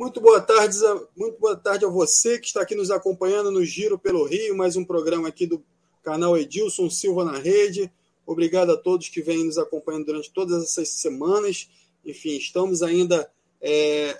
Muito boa tarde, muito boa tarde a você que está aqui nos acompanhando no Giro pelo Rio, mais um programa aqui do canal Edilson Silva na Rede. Obrigado a todos que vêm nos acompanhando durante todas essas semanas. Enfim, estamos ainda é,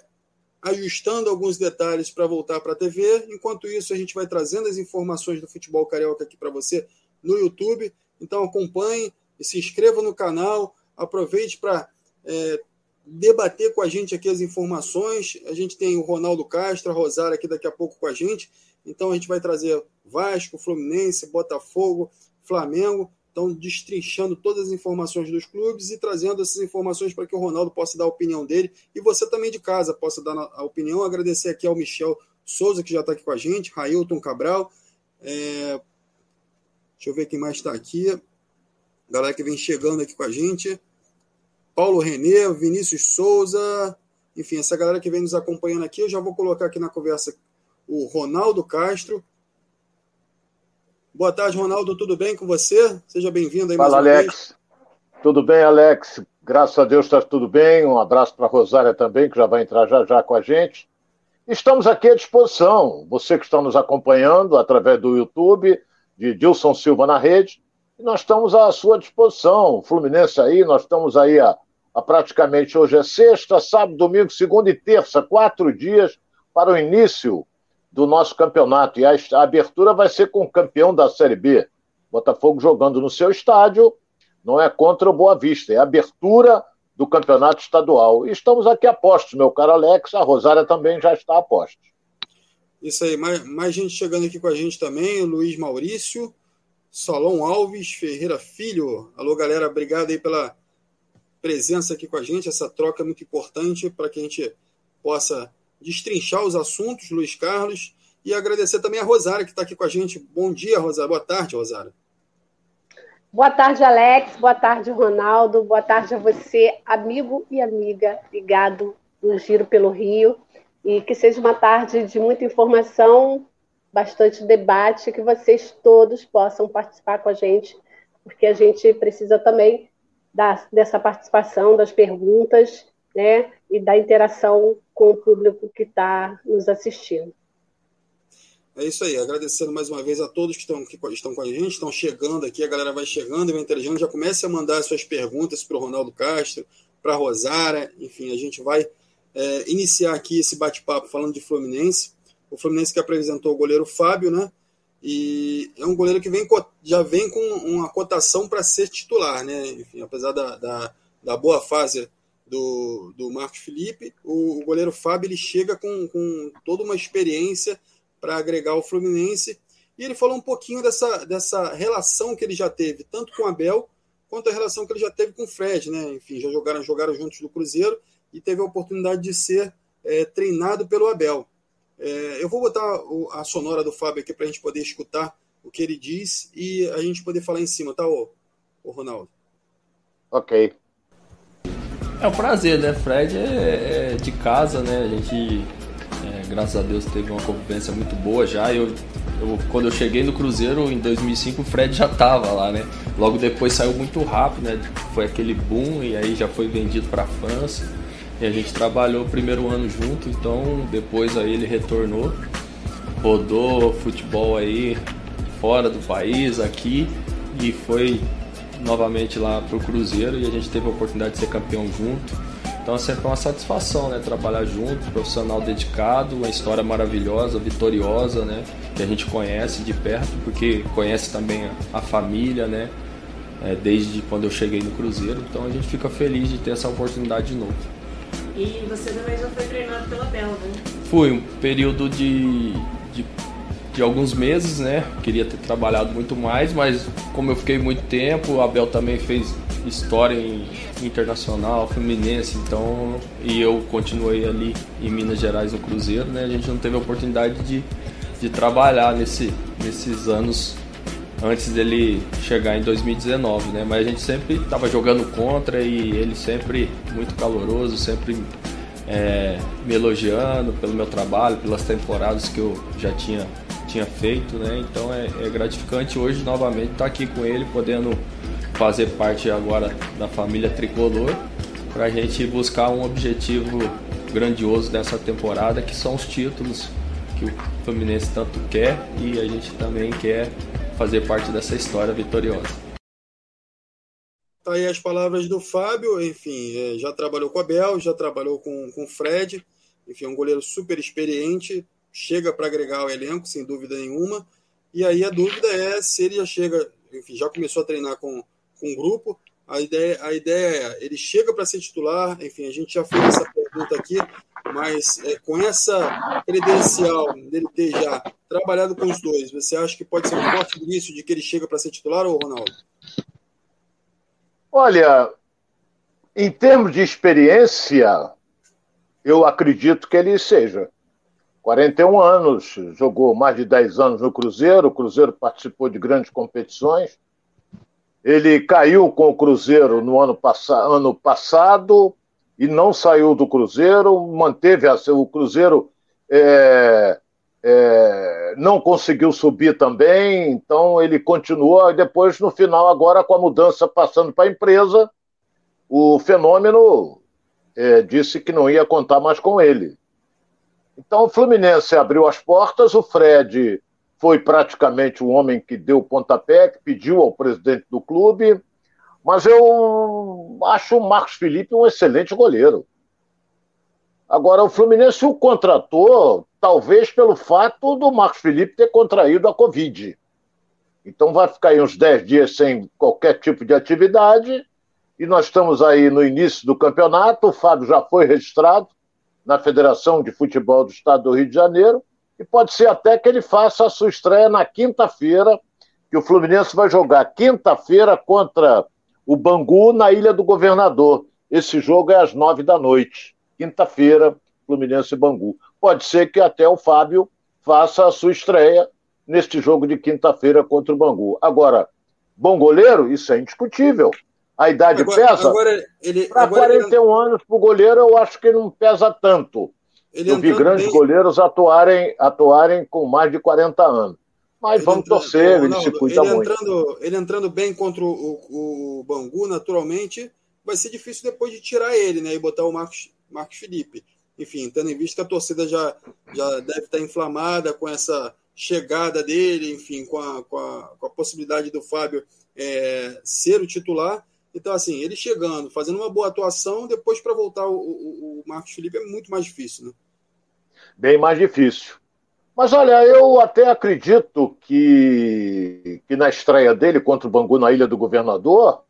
ajustando alguns detalhes para voltar para a TV. Enquanto isso, a gente vai trazendo as informações do futebol carioca aqui para você no YouTube. Então acompanhe e se inscreva no canal. Aproveite para é, debater com a gente aqui as informações. A gente tem o Ronaldo Castro, a Rosário aqui daqui a pouco com a gente. Então a gente vai trazer Vasco, Fluminense, Botafogo, Flamengo. Então, destrinchando todas as informações dos clubes e trazendo essas informações para que o Ronaldo possa dar a opinião dele e você também de casa possa dar a opinião. Agradecer aqui ao Michel Souza, que já está aqui com a gente, Railton Cabral. É... Deixa eu ver quem mais está aqui. Galera que vem chegando aqui com a gente. Paulo Renê, Vinícius Souza, enfim, essa galera que vem nos acompanhando aqui, eu já vou colocar aqui na conversa o Ronaldo Castro. Boa tarde, Ronaldo, tudo bem com você? Seja bem-vindo aí Fala, mais uma Alex. Vez. Tudo bem, Alex? Graças a Deus está tudo bem. Um abraço para a Rosária também, que já vai entrar já já com a gente. Estamos aqui à disposição. Você que está nos acompanhando através do YouTube, de Dilson Silva na rede, e nós estamos à sua disposição. Fluminense aí, nós estamos aí a, a praticamente hoje é sexta, sábado, domingo, segunda e terça, quatro dias para o início do nosso campeonato. E a, a abertura vai ser com o campeão da Série B. Botafogo jogando no seu estádio, não é contra o Boa Vista, é abertura do campeonato estadual. E estamos aqui a postos, meu caro Alex, a Rosária também já está a postos. Isso aí, mais, mais gente chegando aqui com a gente também, o Luiz Maurício, Solon Alves Ferreira Filho. Alô, galera, obrigado aí pela presença aqui com a gente. Essa troca é muito importante para que a gente possa destrinchar os assuntos, Luiz Carlos. E agradecer também a Rosária, que está aqui com a gente. Bom dia, Rosária. Boa tarde, Rosária. Boa tarde, Alex. Boa tarde, Ronaldo. Boa tarde a você, amigo e amiga ligado no Giro pelo Rio. E que seja uma tarde de muita informação, bastante debate, que vocês todos possam participar com a gente, porque a gente precisa também da, dessa participação, das perguntas, né, e da interação com o público que está nos assistindo. É isso aí, agradecendo mais uma vez a todos que estão, que estão com a gente, estão chegando aqui, a galera vai chegando e vai interagindo, já comece a mandar suas perguntas para o Ronaldo Castro, para a Rosara, enfim, a gente vai é, iniciar aqui esse bate-papo falando de Fluminense. O Fluminense que apresentou o goleiro Fábio, né? E é um goleiro que vem, já vem com uma cotação para ser titular, né? Enfim, apesar da, da, da, boa fase do, do Marcos Felipe, o, o goleiro Fábio ele chega com, com toda uma experiência para agregar o Fluminense. E ele falou um pouquinho dessa, dessa relação que ele já teve, tanto com o Abel, quanto a relação que ele já teve com o Fred, né? Enfim, já jogaram, jogaram juntos no Cruzeiro e teve a oportunidade de ser é, treinado pelo Abel. É, eu vou botar o, a sonora do Fábio aqui para a gente poder escutar o que ele diz e a gente poder falar em cima, tá, ô, ô Ronaldo? Ok. É um prazer, né? Fred é, é de casa, né? A gente, é, graças a Deus, teve uma convivência muito boa já. Eu, eu, quando eu cheguei no Cruzeiro em 2005, o Fred já estava lá, né? Logo depois saiu muito rápido, né? Foi aquele boom e aí já foi vendido para a França. E a gente trabalhou o primeiro ano junto, então depois aí ele retornou, rodou futebol aí fora do país, aqui, e foi novamente lá pro Cruzeiro e a gente teve a oportunidade de ser campeão junto. Então é sempre uma satisfação, né? Trabalhar junto, profissional dedicado, uma história maravilhosa, vitoriosa, né? Que a gente conhece de perto, porque conhece também a família, né? É, desde quando eu cheguei no Cruzeiro. Então a gente fica feliz de ter essa oportunidade de novo. E você também já foi treinado pela Bel, né? Fui, um período de, de, de, alguns meses, né? Queria ter trabalhado muito mais, mas como eu fiquei muito tempo, a Bel também fez história em internacional, fluminense, então, e eu continuei ali em Minas Gerais no Cruzeiro, né? A gente não teve a oportunidade de, de trabalhar nesse, nesses anos antes dele chegar em 2019, né? Mas a gente sempre estava jogando contra e ele sempre muito caloroso, sempre é, me elogiando pelo meu trabalho, pelas temporadas que eu já tinha, tinha feito, né? Então é, é gratificante hoje novamente estar aqui com ele, podendo fazer parte agora da família tricolor, para a gente buscar um objetivo grandioso dessa temporada, que são os títulos que o Fluminense tanto quer e a gente também quer fazer parte dessa história vitoriosa. Tá aí as palavras do Fábio, enfim, é, já trabalhou com a Bel, já trabalhou com, com o Fred, enfim, é um goleiro super experiente, chega para agregar o elenco, sem dúvida nenhuma. E aí a dúvida é se ele já chega, enfim, já começou a treinar com, com grupo. A ideia, a ideia é, ele chega para ser titular, enfim, a gente já fez essa pergunta aqui, mas é, com essa credencial dele ter já trabalhado com os dois, você acha que pode ser um forte início de que ele chega para ser titular ou Ronaldo? Olha, em termos de experiência, eu acredito que ele seja. 41 anos, jogou mais de 10 anos no Cruzeiro, o Cruzeiro participou de grandes competições. Ele caiu com o Cruzeiro no ano, pass ano passado e não saiu do Cruzeiro, manteve a, o Cruzeiro é, é, não conseguiu subir também, então ele continuou, e depois no final, agora com a mudança passando para a empresa, o fenômeno é, disse que não ia contar mais com ele. Então o Fluminense abriu as portas, o Fred foi praticamente o homem que deu o pontapé, que pediu ao presidente do clube, mas eu acho o Marcos Felipe um excelente goleiro. Agora, o Fluminense o contratou, talvez pelo fato do Marcos Felipe ter contraído a Covid. Então vai ficar aí uns 10 dias sem qualquer tipo de atividade, e nós estamos aí no início do campeonato, o Fábio já foi registrado, na Federação de Futebol do Estado do Rio de Janeiro, e pode ser até que ele faça a sua estreia na quinta-feira, que o Fluminense vai jogar quinta-feira contra o Bangu na Ilha do Governador. Esse jogo é às nove da noite. Quinta-feira, Fluminense e Bangu. Pode ser que até o Fábio faça a sua estreia neste jogo de quinta-feira contra o Bangu. Agora, bom goleiro, isso é indiscutível. A idade agora, pesa? Para 41 ele... anos para o goleiro, eu acho que não pesa tanto. Ele eu vi grandes bem... goleiros atuarem, atuarem com mais de 40 anos. Mas ele vamos entrando, torcer, ele se cuida ele muito. Entrando, ele entrando bem contra o, o, o, Bangu, naturalmente, vai ser difícil depois de tirar ele né, e botar o Marcos, Marcos Felipe. Enfim, tendo em vista que a torcida já, já deve estar inflamada com essa chegada dele, enfim, com a, com a, com a possibilidade do Fábio é, ser o titular. Então, assim, ele chegando, fazendo uma boa atuação, depois para voltar o, o, o, Marcos Felipe é muito mais difícil, né? Bem mais difícil. Mas olha, eu até acredito que, que na estreia dele contra o Bangu na Ilha do Governador,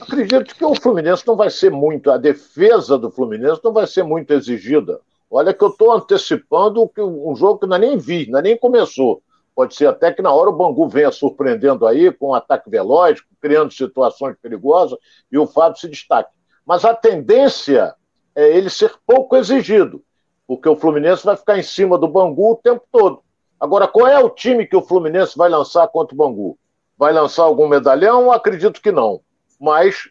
acredito que o Fluminense não vai ser muito, a defesa do Fluminense não vai ser muito exigida. Olha que eu estou antecipando um jogo que não nem vi, não nem começou. Pode ser até que na hora o Bangu venha surpreendendo aí com um ataque veloz, criando situações perigosas e o Fábio se destaque. Mas a tendência é ele ser pouco exigido, porque o Fluminense vai ficar em cima do Bangu o tempo todo. Agora, qual é o time que o Fluminense vai lançar contra o Bangu? Vai lançar algum medalhão? Acredito que não. Mas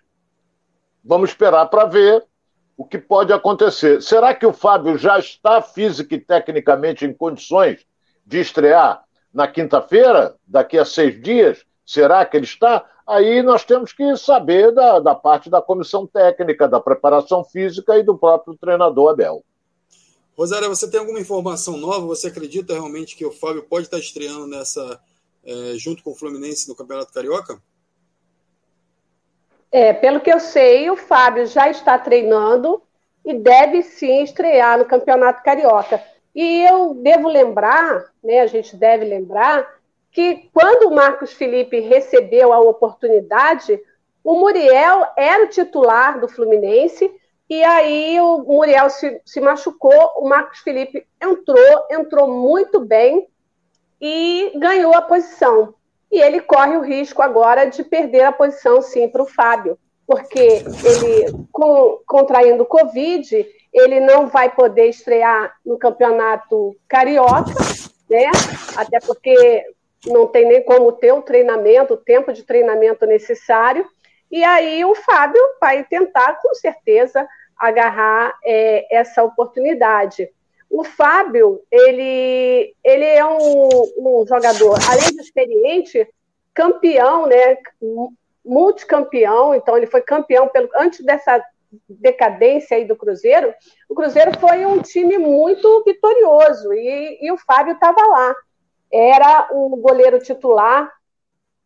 vamos esperar para ver o que pode acontecer. Será que o Fábio já está física e tecnicamente em condições de estrear na quinta-feira, daqui a seis dias? Será que ele está? Aí nós temos que saber da, da parte da comissão técnica, da preparação física e do próprio treinador Abel. Rosário, você tem alguma informação nova? Você acredita realmente que o Fábio pode estar estreando nessa é, junto com o Fluminense no Campeonato Carioca? É, pelo que eu sei, o Fábio já está treinando e deve sim estrear no Campeonato Carioca. E eu devo lembrar, né, a gente deve lembrar, que quando o Marcos Felipe recebeu a oportunidade, o Muriel era o titular do Fluminense, e aí o Muriel se, se machucou, o Marcos Felipe entrou, entrou muito bem e ganhou a posição. E ele corre o risco agora de perder a posição, sim, para o Fábio, porque ele, com, contraindo Covid, ele não vai poder estrear no campeonato carioca, né? Até porque não tem nem como ter o treinamento, o tempo de treinamento necessário. E aí o Fábio vai tentar, com certeza, agarrar é, essa oportunidade. O Fábio, ele, ele é um, um jogador, além de experiente, campeão, né? Multicampeão, então ele foi campeão pelo, antes dessa decadência aí do Cruzeiro, o Cruzeiro foi um time muito vitorioso e, e o Fábio estava lá. Era o goleiro titular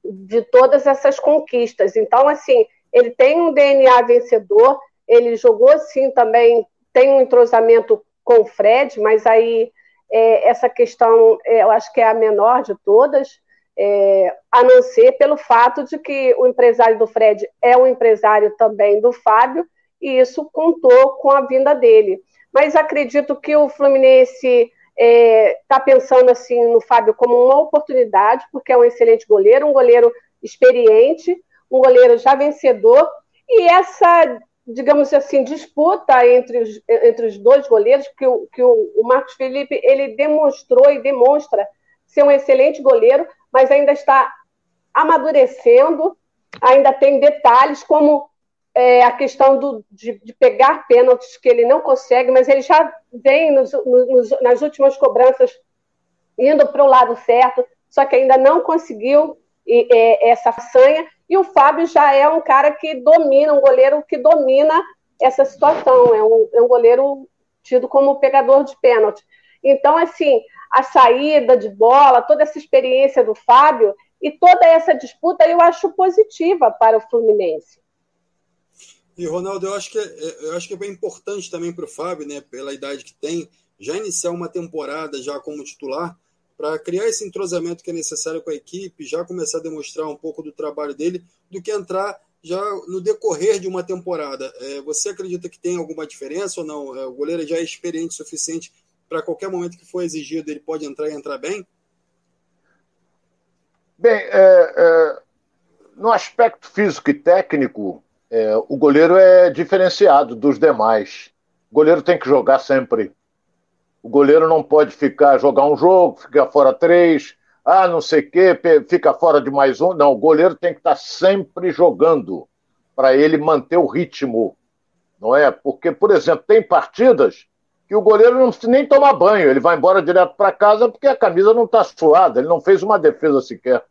de todas essas conquistas. Então, assim, ele tem um DNA vencedor, ele jogou sim também, tem um entrosamento com o Fred, mas aí é, essa questão é, eu acho que é a menor de todas, é, a não ser pelo fato de que o empresário do Fred é um empresário também do Fábio, e isso contou com a vinda dele. Mas acredito que o Fluminense está é, tá pensando assim no Fábio como uma oportunidade, porque é um excelente goleiro, um goleiro experiente, um goleiro já vencedor, e essa, digamos assim, disputa entre os, entre os dois goleiros, que, o, que o, Marcos Felipe ele demonstrou e demonstra ser um excelente goleiro, mas ainda está amadurecendo, ainda tem detalhes como é, a questão do, de, de, pegar pênaltis que ele não consegue, mas ele já vem nos, nos, nas últimas cobranças indo para o lado certo, só que ainda não conseguiu e, é, essa façanha. E o Fábio já é um cara que domina, um goleiro que domina essa situação. É um, é um goleiro tido como pegador de pênalti. Então, assim, a saída de bola, toda essa experiência do Fábio e toda essa disputa eu acho positiva para o Fluminense. E, Ronaldo, eu acho que é, eu acho que é bem importante também para o Fábio, né, pela idade que tem, já iniciar uma temporada já como titular, para criar esse entrosamento que é necessário com a equipe, já começar a demonstrar um pouco do trabalho dele, do que entrar já no decorrer de uma temporada. É, você acredita que tem alguma diferença ou não? É, o goleiro já é experiente o suficiente para qualquer momento que for exigido, ele pode entrar e entrar bem? Bem, é, é no aspecto físico e técnico, é, o goleiro é diferenciado dos demais. O goleiro tem que jogar sempre. O goleiro não pode ficar, jogar um jogo, ficar fora três, ah, não sei o quê, fica fora de mais um. Não, o goleiro tem que estar sempre jogando para ele manter o ritmo, não é? Porque, por exemplo, tem partidas que o goleiro não precisa nem tomar banho, ele vai embora direto para casa porque a camisa não está suada, ele não fez uma defesa sequer.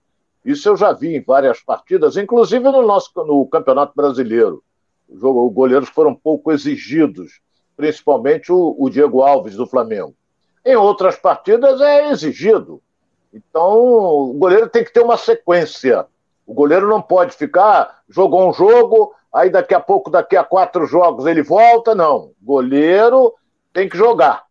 Isso eu já vi em várias partidas, inclusive no nosso no Campeonato Brasileiro. Os goleiros foram pouco exigidos principalmente o, o Diego Alves do Flamengo. Em outras partidas é exigido. Então, o goleiro tem que ter uma sequência. O goleiro não pode ficar, jogou um jogo, aí daqui a pouco, daqui a quatro jogos, ele volta. Não. Goleiro tem que jogar.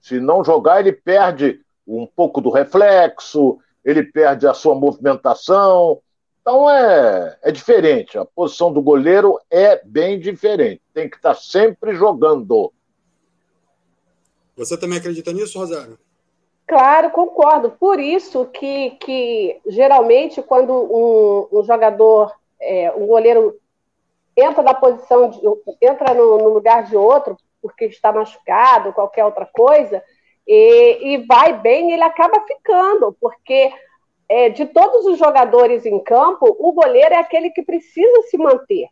Se não jogar, ele perde um pouco do reflexo, ele perde a sua movimentação. Então é, é diferente. A posição do goleiro é bem diferente. Tem que estar sempre jogando. Você também acredita nisso, Rosário? Claro, concordo. Por isso que, que geralmente, quando um, um jogador, é, um goleiro entra na posição, de, entra no, no, lugar de outro, porque está machucado, qualquer outra coisa, e, e vai bem, ele acaba ficando, porque é, de todos os jogadores em campo, o goleiro é aquele que precisa se manter.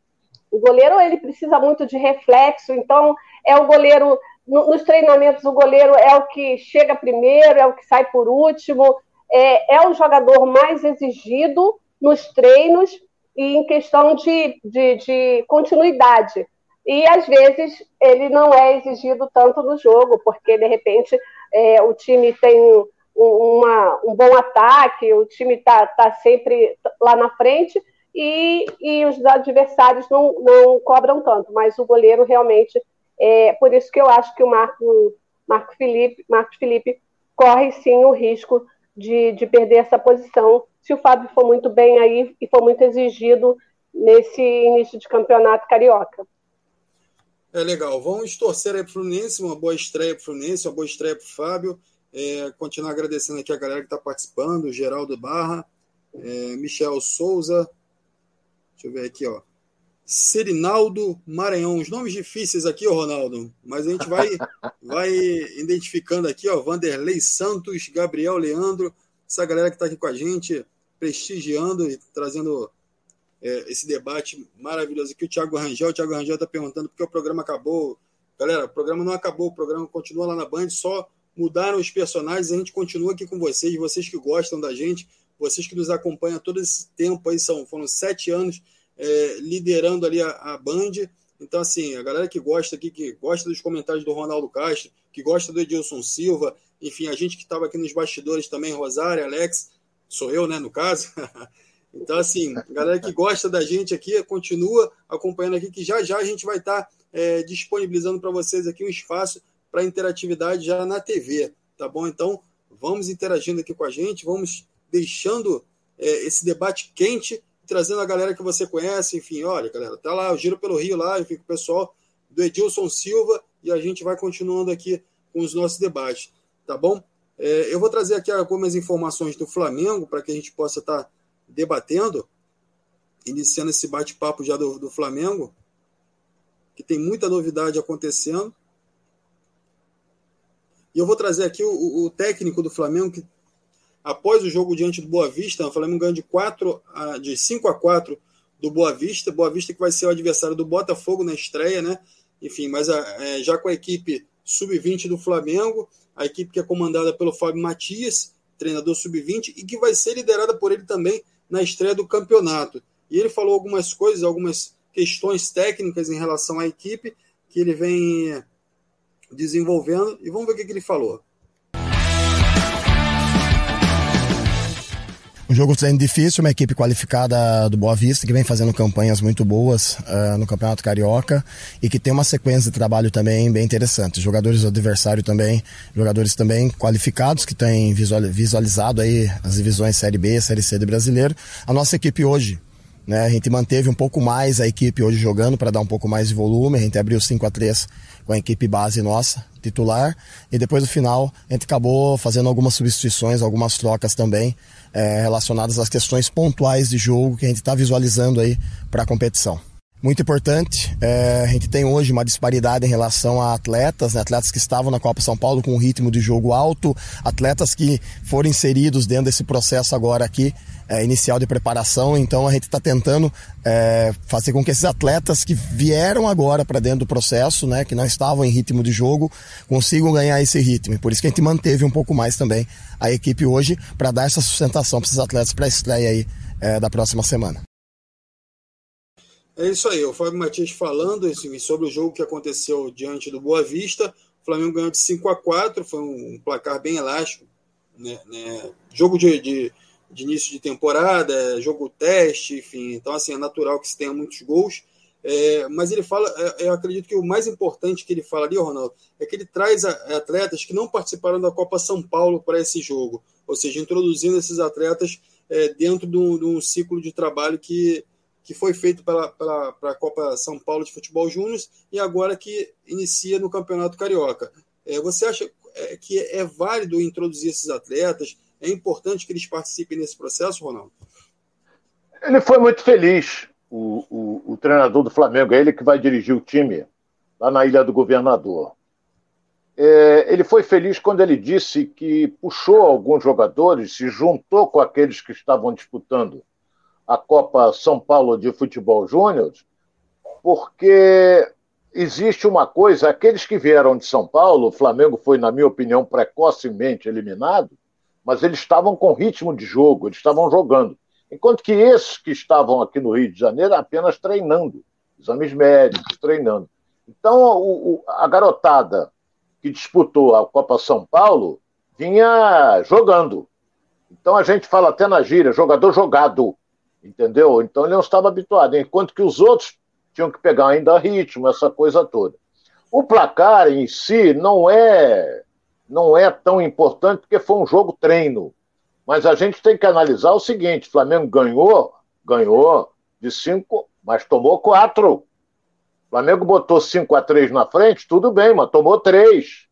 O goleiro ele precisa muito de reflexo, então é o goleiro nos treinamentos o goleiro é o que chega primeiro, é o que sai por último, é, é o jogador mais exigido nos treinos e em questão de, de, de continuidade. E às vezes ele não é exigido tanto no jogo, porque de repente é, o time tem uma, um bom ataque, o time está tá sempre lá na frente e, e os adversários não, não cobram tanto, mas o goleiro realmente. É por isso que eu acho que o Marco, Marco Felipe, Marcos Felipe corre sim o risco de, de perder essa posição se o Fábio for muito bem aí e for muito exigido nesse início de campeonato carioca. É legal. Vamos torcer aí para o Fluminense, uma boa estreia para o Fluminense, uma boa estreia para o Fábio. É, continuar agradecendo aqui a galera que está participando, Geraldo Barra, é, Michel Souza, deixa eu ver aqui, ó. Serinaldo Maranhão, os nomes difíceis aqui, ó, Ronaldo, mas a gente vai, vai identificando aqui, ó, Vanderlei Santos, Gabriel Leandro, essa galera que está aqui com a gente, prestigiando e trazendo é, esse debate maravilhoso aqui. O Thiago Rangel, o Thiago Rangel está perguntando por que o programa acabou. Galera, o programa não acabou, o programa continua lá na Band, só mudaram os personagens, a gente continua aqui com vocês, vocês que gostam da gente, vocês que nos acompanham todo esse tempo aí, são, foram sete anos é, liderando ali a, a Band, Então, assim, a galera que gosta aqui, que gosta dos comentários do Ronaldo Castro, que gosta do Edilson Silva, enfim, a gente que estava aqui nos bastidores também, Rosário, Alex, sou eu, né, no caso. então, assim, a galera que gosta da gente aqui, continua acompanhando aqui, que já já a gente vai estar tá, é, disponibilizando para vocês aqui um espaço para interatividade já na TV, tá bom? Então, vamos interagindo aqui com a gente, vamos deixando é, esse debate quente, trazendo a galera que você conhece, enfim, olha, galera, tá lá, o Giro pelo Rio lá, enfim, com o pessoal do Edilson Silva, e a gente vai continuando aqui com os nossos debates, tá bom? É, eu vou trazer aqui algumas informações do Flamengo para que a gente possa estar tá debatendo, iniciando esse bate-papo já do, do Flamengo, que tem muita novidade acontecendo. E eu vou trazer aqui o, o técnico do Flamengo, que após o jogo diante do Boa Vista, o Flamengo ganha de, 4 a, de 5 a 4 do Boa Vista. Boa Vista que vai ser o adversário do Botafogo na estreia, né? Enfim, mas a, é, já com a equipe sub-20 do Flamengo, a equipe que é comandada pelo Fábio Matias, treinador sub-20, e que vai ser liderada por ele também na estreia do campeonato. E ele falou algumas coisas, algumas questões técnicas em relação à equipe que ele vem desenvolvendo e vamos ver o que, que ele falou. Um jogo sendo difícil, uma equipe qualificada do Boa Vista, que vem fazendo campanhas muito boas uh, no Campeonato Carioca e que tem uma sequência de trabalho também bem interessante. Jogadores do adversário também, jogadores também qualificados, que têm visualizado aí as divisões Série B, Série C do brasileiro. A nossa equipe hoje, né, a gente manteve um pouco mais a equipe hoje jogando para dar um pouco mais de volume, a gente abriu 5 a 3 com a equipe base nossa, titular, e depois no final a gente acabou fazendo algumas substituições, algumas trocas também é, relacionadas às questões pontuais de jogo que a gente está visualizando aí para a competição. Muito importante, é, a gente tem hoje uma disparidade em relação a atletas, né? atletas que estavam na Copa São Paulo com um ritmo de jogo alto, atletas que foram inseridos dentro desse processo agora aqui é, inicial de preparação. Então a gente está tentando é, fazer com que esses atletas que vieram agora para dentro do processo, né, que não estavam em ritmo de jogo, consigam ganhar esse ritmo. Por isso que a gente manteve um pouco mais também a equipe hoje para dar essa sustentação para esses atletas para a estreia aí é, da próxima semana. É isso aí, o Fábio Matias falando sobre o jogo que aconteceu diante do Boa Vista. O Flamengo ganhou de 5 a 4 foi um placar bem elástico. Né, né? Jogo de, de de início de temporada, é jogo teste, enfim. Então, assim, é natural que se tenha muitos gols. É, mas ele fala, é, eu acredito que o mais importante que ele fala ali, Ronaldo, é que ele traz atletas que não participaram da Copa São Paulo para esse jogo, ou seja, introduzindo esses atletas é, dentro de um, de um, ciclo de trabalho que, que foi feito para, para, para a Copa São Paulo de Futebol Júnior e agora que inicia no Campeonato Carioca. É, você acha é, que é válido introduzir esses atletas? É importante que eles participem nesse processo, Ronaldo? Ele foi muito feliz, o, o, o treinador do Flamengo, é ele que vai dirigir o time lá na Ilha do Governador. É, ele foi feliz quando ele disse que puxou alguns jogadores, se juntou com aqueles que estavam disputando a Copa São Paulo de Futebol Júnior, porque existe uma coisa: aqueles que vieram de São Paulo, o Flamengo foi, na minha opinião, precocemente eliminado, mas eles estavam com ritmo de jogo, eles estavam jogando. Enquanto que esses que estavam aqui no Rio de Janeiro apenas treinando, exames médicos, treinando. Então, o, o, a garotada que disputou a Copa São Paulo vinha jogando. Então, a gente fala até na gíria, jogador jogado, entendeu? Então, ele não estava habituado, enquanto que os outros tinham que pegar ainda ritmo, essa coisa toda. O placar em si não é não é tão importante porque foi um jogo treino. Mas a gente tem que analisar o seguinte: Flamengo ganhou, ganhou de cinco, mas tomou quatro. Flamengo botou 5 a 3 na frente, tudo bem, mas tomou três.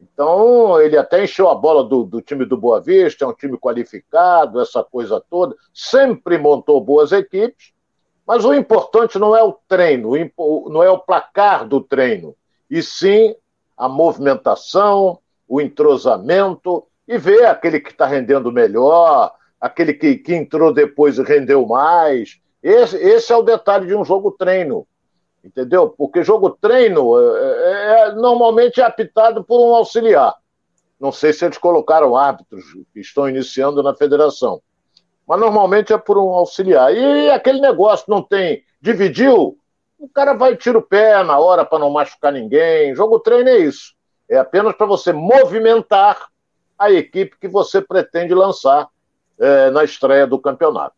Então, ele até encheu a bola do, do, time do Boa Vista, é um time qualificado, essa coisa toda. Sempre montou boas equipes, mas o importante não é o treino, não é o placar do treino, e sim a movimentação, o entrosamento e ver aquele que está rendendo melhor, aquele que, que entrou depois e rendeu mais. Esse, esse é o detalhe de um jogo treino, entendeu? Porque jogo treino é, é, é, normalmente é apitado por um auxiliar. Não sei se eles colocaram árbitros que estão iniciando na federação, mas normalmente é por um auxiliar. E aquele negócio não tem. Dividiu, O cara vai tira o pé na hora para não machucar ninguém. Jogo treino é isso. É apenas para você movimentar a equipe que você pretende lançar é, na estreia do campeonato.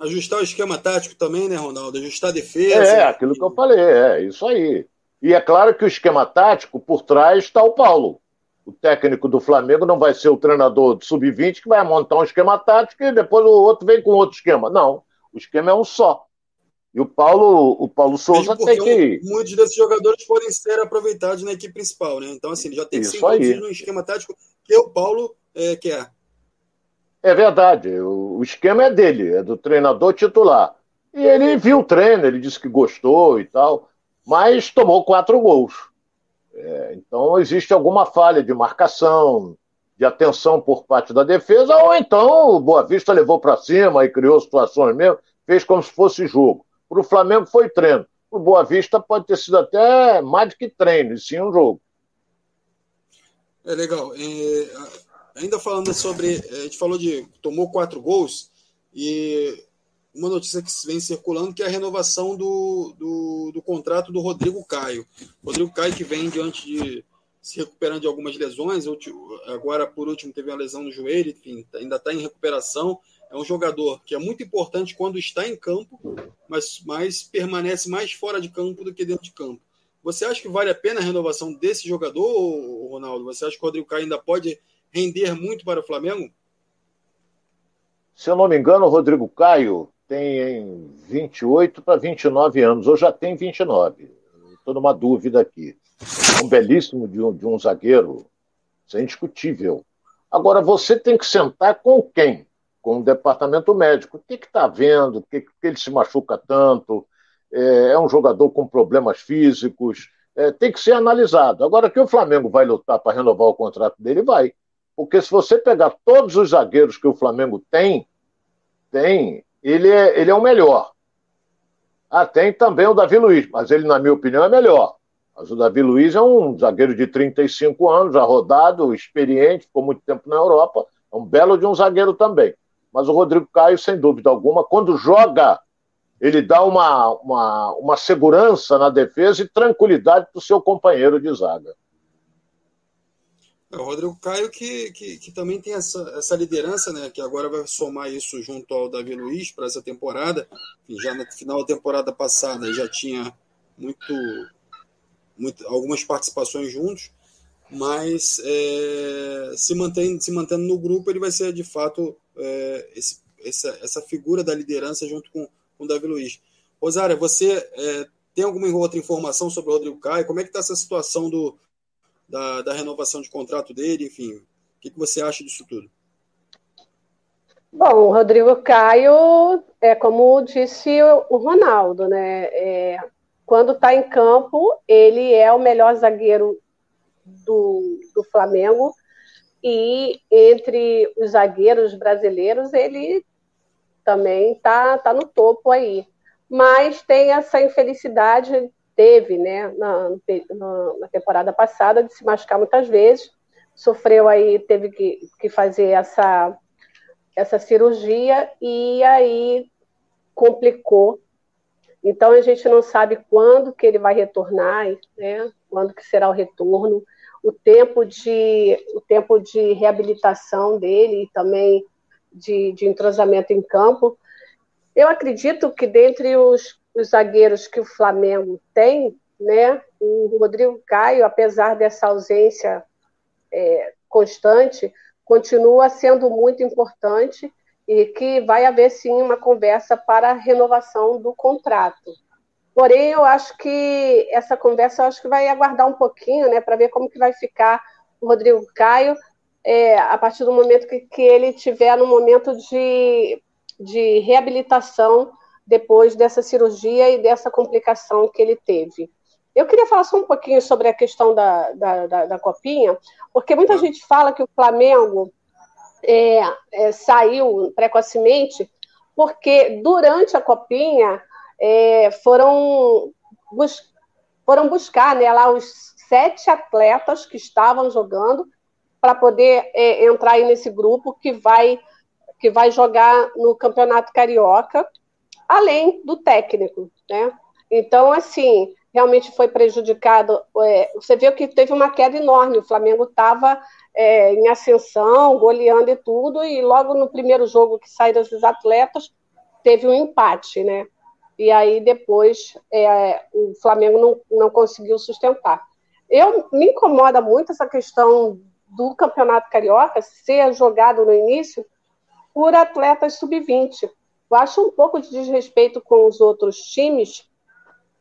Ajustar o esquema tático também, né, Ronaldo? Ajustar a defesa. É, aquilo que eu falei, é isso aí. E é claro que o esquema tático, por trás está o Paulo. O técnico do Flamengo não vai ser o treinador do sub-20 que vai montar um esquema tático e depois o outro vem com outro esquema. Não, o esquema é um só. E o Paulo, o Paulo Souza tem que. Muitos desses jogadores podem ser aproveitados na equipe principal, né? Então, assim, ele já tem que ser no esquema tático que o Paulo é, quer. É verdade. O, o esquema é dele, é do treinador titular. E ele viu o treino, ele disse que gostou e tal, mas tomou quatro gols. É, então existe alguma falha de marcação, de atenção por parte da defesa, ou então o Boa Vista levou para cima e criou situações mesmo, fez como se fosse jogo. Para o Flamengo foi treino. Para o Boa Vista pode ter sido até mais do que treino, e sim um jogo. É legal. É, ainda falando sobre. A gente falou de. tomou quatro gols, e uma notícia que vem circulando que é a renovação do, do, do contrato do Rodrigo Caio. Rodrigo Caio que vem diante de se recuperando de algumas lesões, agora por último teve uma lesão no joelho, enfim, ainda está em recuperação. É um jogador que é muito importante quando está em campo, mas, mas permanece mais fora de campo do que dentro de campo. Você acha que vale a pena a renovação desse jogador, Ronaldo? Você acha que o Rodrigo Caio ainda pode render muito para o Flamengo? Se eu não me engano, o Rodrigo Caio tem 28 para 29 anos, ou já tem 29. Estou numa dúvida aqui. Um belíssimo de um, de um zagueiro, isso é indiscutível. Agora, você tem que sentar com quem? Com o departamento médico. O que está vendo? Por que, que ele se machuca tanto? É, é um jogador com problemas físicos. É, tem que ser analisado. Agora, que o Flamengo vai lutar para renovar o contrato dele, vai. Porque se você pegar todos os zagueiros que o Flamengo tem, tem, ele é, ele é o melhor. Ah, tem também o Davi Luiz, mas ele, na minha opinião, é melhor. Mas o Davi Luiz é um zagueiro de 35 anos, já rodado, experiente, ficou muito tempo na Europa, é um belo de um zagueiro também. Mas o Rodrigo Caio, sem dúvida alguma, quando joga, ele dá uma, uma, uma segurança na defesa e tranquilidade para o seu companheiro de zaga. É, o Rodrigo Caio que, que, que, também tem essa, essa liderança, né? Que agora vai somar isso junto ao Davi Luiz para essa temporada. Enfim, já no final da temporada passada já tinha muito muito, algumas participações juntos, mas é, se, mantém, se mantendo no grupo, ele vai ser de fato é, esse, essa, essa figura da liderança junto com, com o Davi Luiz. Rosária, você é, tem alguma outra informação sobre o Rodrigo Caio? Como é que está essa situação do, da, da, renovação de contrato dele? Enfim, o que, que você acha disso tudo? Bom, o Rodrigo Caio, é como disse o Ronaldo, né? É, quando está em campo, ele é o melhor zagueiro do, do Flamengo. E entre os zagueiros brasileiros, ele também está tá no topo aí. Mas tem essa infelicidade, teve, né, na, na, temporada passada, de se machucar muitas vezes. Sofreu aí, teve que, que fazer essa, essa cirurgia e aí complicou então a gente não sabe quando que ele vai retornar, né? Quando que será o retorno, o tempo de o tempo de reabilitação dele e também de, de entrosamento em campo. Eu acredito que dentre os, os zagueiros que o Flamengo tem, né, o Rodrigo Caio, apesar dessa ausência é, constante, continua sendo muito importante e que vai haver sim uma conversa para a renovação do contrato. Porém, eu acho que essa conversa eu acho que vai aguardar um pouquinho, né, para ver como que vai ficar o Rodrigo Caio é, a partir do momento que, que ele tiver no momento de, de reabilitação depois dessa cirurgia e dessa complicação que ele teve. Eu queria falar só um pouquinho sobre a questão da, da, da, da Copinha, porque muita gente fala que o Flamengo é, é, saiu precocemente porque durante a copinha é, foram, bus foram buscar né, lá os sete atletas que estavam jogando para poder é, entrar aí nesse grupo que vai que vai jogar no campeonato carioca, além do técnico, né? Então, assim, realmente foi prejudicado. É, você viu que teve uma queda enorme. O Flamengo estava é, em ascensão, goleando e tudo, e logo no primeiro jogo que saíram os atletas, teve um empate, né? E aí depois é, o Flamengo não, não conseguiu sustentar. Eu me incomoda muito essa questão do Campeonato Carioca ser jogado no início por atletas sub-20. Eu acho um pouco de desrespeito com os outros times,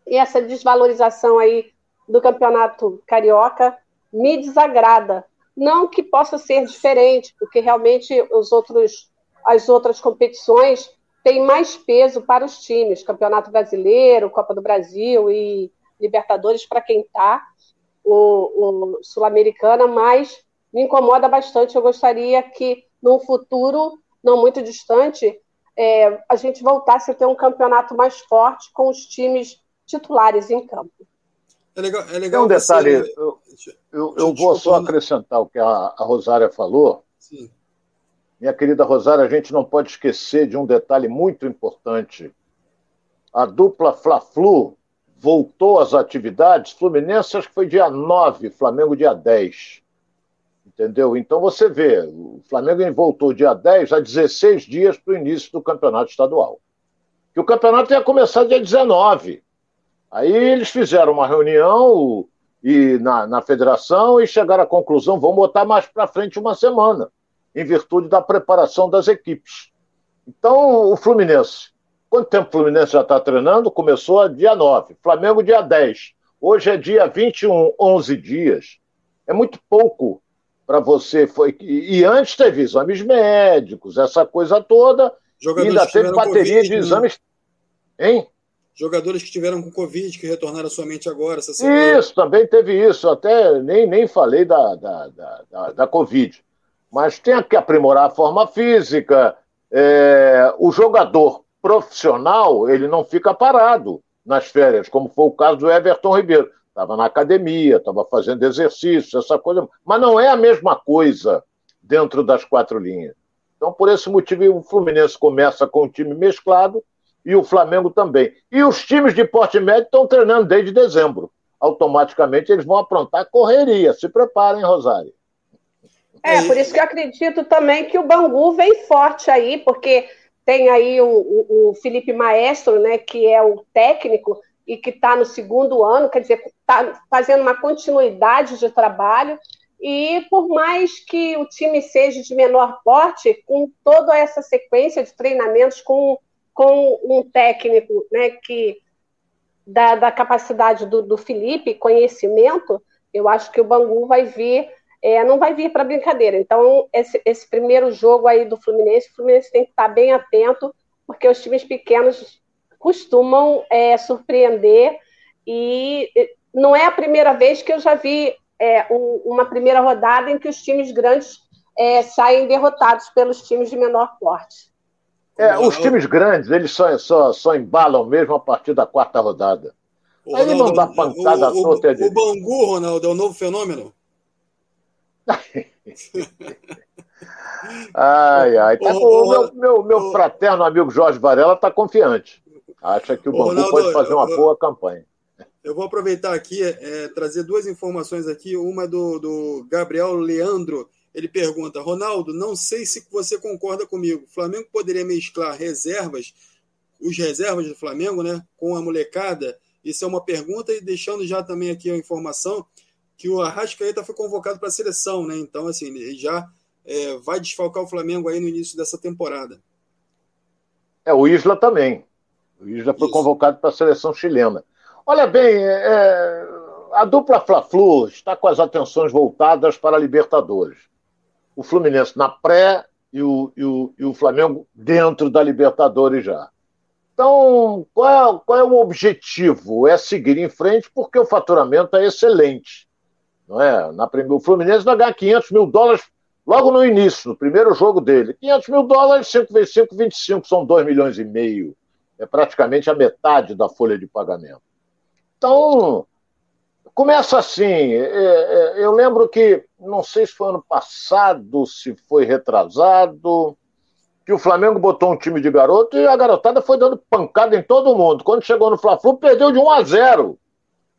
e essa desvalorização aí do campeonato carioca me desagrada. Não que possa ser diferente, porque realmente os outros, as outras competições têm mais peso para os times, Campeonato Brasileiro, Copa do Brasil e Libertadores para quem está, o, o Sul-Americana, mas me incomoda bastante. Eu gostaria que, num futuro não muito distante, é, a gente voltasse a ter um campeonato mais forte com os times titulares em campo. É legal, é legal Tem um detalhe, você... eu, eu, eu vou só acrescentar o que a, a Rosária falou. Sim. Minha querida Rosária, a gente não pode esquecer de um detalhe muito importante. A dupla Fla-Flu voltou às atividades, Fluminense acho que foi dia 9, Flamengo dia 10. Entendeu? Então você vê, o Flamengo voltou dia 10 a 16 dias para o início do campeonato estadual. Que o campeonato ia começar dia 19. Aí eles fizeram uma reunião e na, na federação e chegaram à conclusão: vamos botar mais para frente uma semana, em virtude da preparação das equipes. Então, o Fluminense. Quanto tempo o Fluminense já está treinando? Começou dia 9. Flamengo, dia 10. Hoje é dia 21, 11 dias. É muito pouco para você. Foi... E antes teve exames médicos, essa coisa toda. Jogadores ainda teve bateria COVID, de né? exames. Né? Hein? jogadores que estiveram com Covid, que retornaram somente agora. Essa semana. Isso, também teve isso. Até nem, nem falei da, da, da, da, da Covid. Mas tem que aprimorar a forma física. É, o jogador profissional, ele não fica parado nas férias, como foi o caso do Everton Ribeiro. Estava na academia, estava fazendo exercício, essa coisa. Mas não é a mesma coisa dentro das quatro linhas. Então, por esse motivo, o Fluminense começa com um time mesclado, e o Flamengo também. E os times de porte médio estão treinando desde dezembro. Automaticamente eles vão aprontar correria. Se preparem, Rosário. É, por isso que eu acredito também que o Bangu vem forte aí, porque tem aí o, o, o Felipe Maestro, né, que é o técnico e que está no segundo ano, quer dizer, está fazendo uma continuidade de trabalho. E por mais que o time seja de menor porte, com toda essa sequência de treinamentos, com com um técnico né, que da, da capacidade do, do, Felipe, conhecimento, eu acho que o Bangu vai vir, é, não vai vir para brincadeira. Então, esse, esse, primeiro jogo aí do Fluminense, o Fluminense tem que estar bem atento, porque os times pequenos costumam é, surpreender e não é a primeira vez que eu já vi é, um, uma primeira rodada em que os times grandes é, saem derrotados pelos times de menor porte. É, os times grandes, eles só, só, só embalam mesmo a partir da quarta rodada. O Aí Ronaldo, não dá pancada o, o, o, o Bangu, Ronaldo, é o novo fenômeno? Ai, ai. Tá, o, meu, meu, meu fraterno amigo Jorge Varela está confiante. Acha que o Bangu Ronaldo, pode fazer uma eu, boa campanha. Eu vou aproveitar aqui, é, trazer duas informações aqui. Uma do, do Gabriel Leandro, ele pergunta: Ronaldo, não sei se você concorda comigo. O Flamengo poderia mesclar reservas, os reservas do Flamengo, né, com a molecada? Isso é uma pergunta e deixando já também aqui a informação que o Arrascaeta foi convocado para a seleção, né? Então, assim, ele já é, vai desfalcar o Flamengo aí no início dessa temporada. É, o Isla também. O Isla foi Isso. convocado para a seleção chilena. Olha bem, é, a dupla Fla-Flu está com as atenções voltadas para a Libertadores o Fluminense na pré e o, e o, e o Flamengo dentro da Libertadores já. Então, qual é, qual é, o objetivo? É seguir em frente porque o faturamento é excelente. Não é? Na o Fluminense vai ganhar 500 mil dólares logo no início, no primeiro jogo dele. 500 mil dólares, 5 vezes 5, 25, são 2 milhões e meio. É praticamente a metade da folha de pagamento. Então, Começa assim. É, é, eu lembro que, não sei se foi ano passado, se foi retrasado, que o Flamengo botou um time de garoto e a garotada foi dando pancada em todo mundo. Quando chegou no Fla-Flu, perdeu de 1 a 0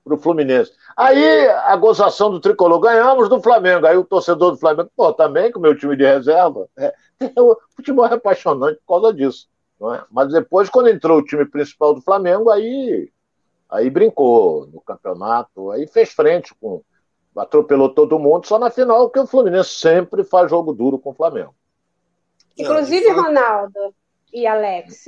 para o Fluminense. Aí a gozação do tricolor, ganhamos do Flamengo. Aí o torcedor do Flamengo, pô, também com o meu time de reserva. É, o futebol é apaixonante por causa disso. É? Mas depois, quando entrou o time principal do Flamengo, aí, aí brincou no campeonato, aí fez frente com. atropelou todo mundo, só na final, que o Fluminense sempre faz jogo duro com o Flamengo. Inclusive, Ronaldo e Alex,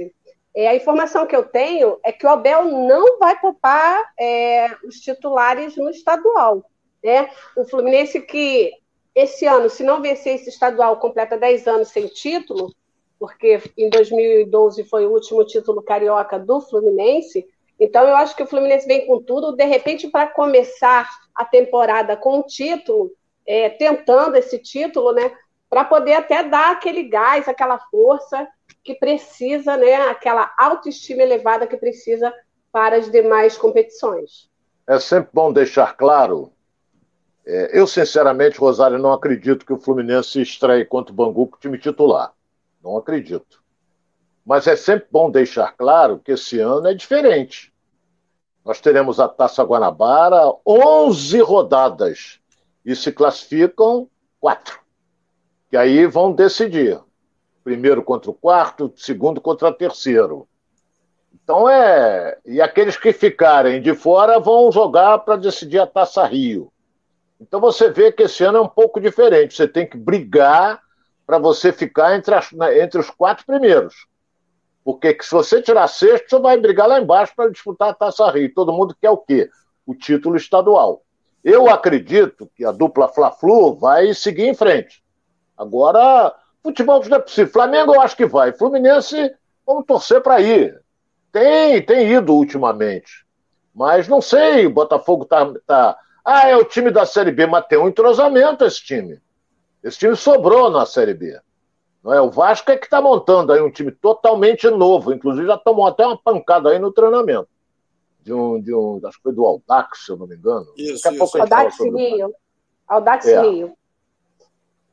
é, a informação que eu tenho é que o Abel não vai poupar é, os titulares no estadual. Né? O Fluminense que esse ano, se não vencer esse estadual, completa 10 anos sem título, porque em 2012 foi o último título carioca do Fluminense. Então, eu acho que o Fluminense vem com tudo. De repente, para começar a temporada com o título, é, tentando esse título, né? para poder até dar aquele gás, aquela força que precisa, né, aquela autoestima elevada que precisa para as demais competições. É sempre bom deixar claro. É, eu, sinceramente, Rosário, não acredito que o Fluminense estreie contra o Bangu com time titular. Não acredito. Mas é sempre bom deixar claro que esse ano é diferente. Nós teremos a Taça Guanabara, 11 rodadas, e se classificam quatro que aí vão decidir. Primeiro contra o quarto, segundo contra o terceiro. Então é. E aqueles que ficarem de fora vão jogar para decidir a Taça Rio. Então você vê que esse ano é um pouco diferente. Você tem que brigar para você ficar entre, as, entre os quatro primeiros. Porque se você tirar sexto, você vai brigar lá embaixo para disputar a Taça Rio. Todo mundo quer o quê? O título estadual. Eu acredito que a dupla Fla-Flu vai seguir em frente. Agora, futebol não é possível. Flamengo eu acho que vai. Fluminense, vamos torcer para ir. Tem, tem ido ultimamente. Mas não sei, o Botafogo tá, tá. Ah, é o time da Série B, mas tem um entrosamento esse time. Esse time sobrou na Série B. Não é? O Vasco é que está montando aí um time totalmente novo. Inclusive já tomou até uma pancada aí no treinamento. De um, de um acho que foi do Aldax, se eu não me engano. Isso, Daqui a pouco Aldax Rio. Aldax é. Rio.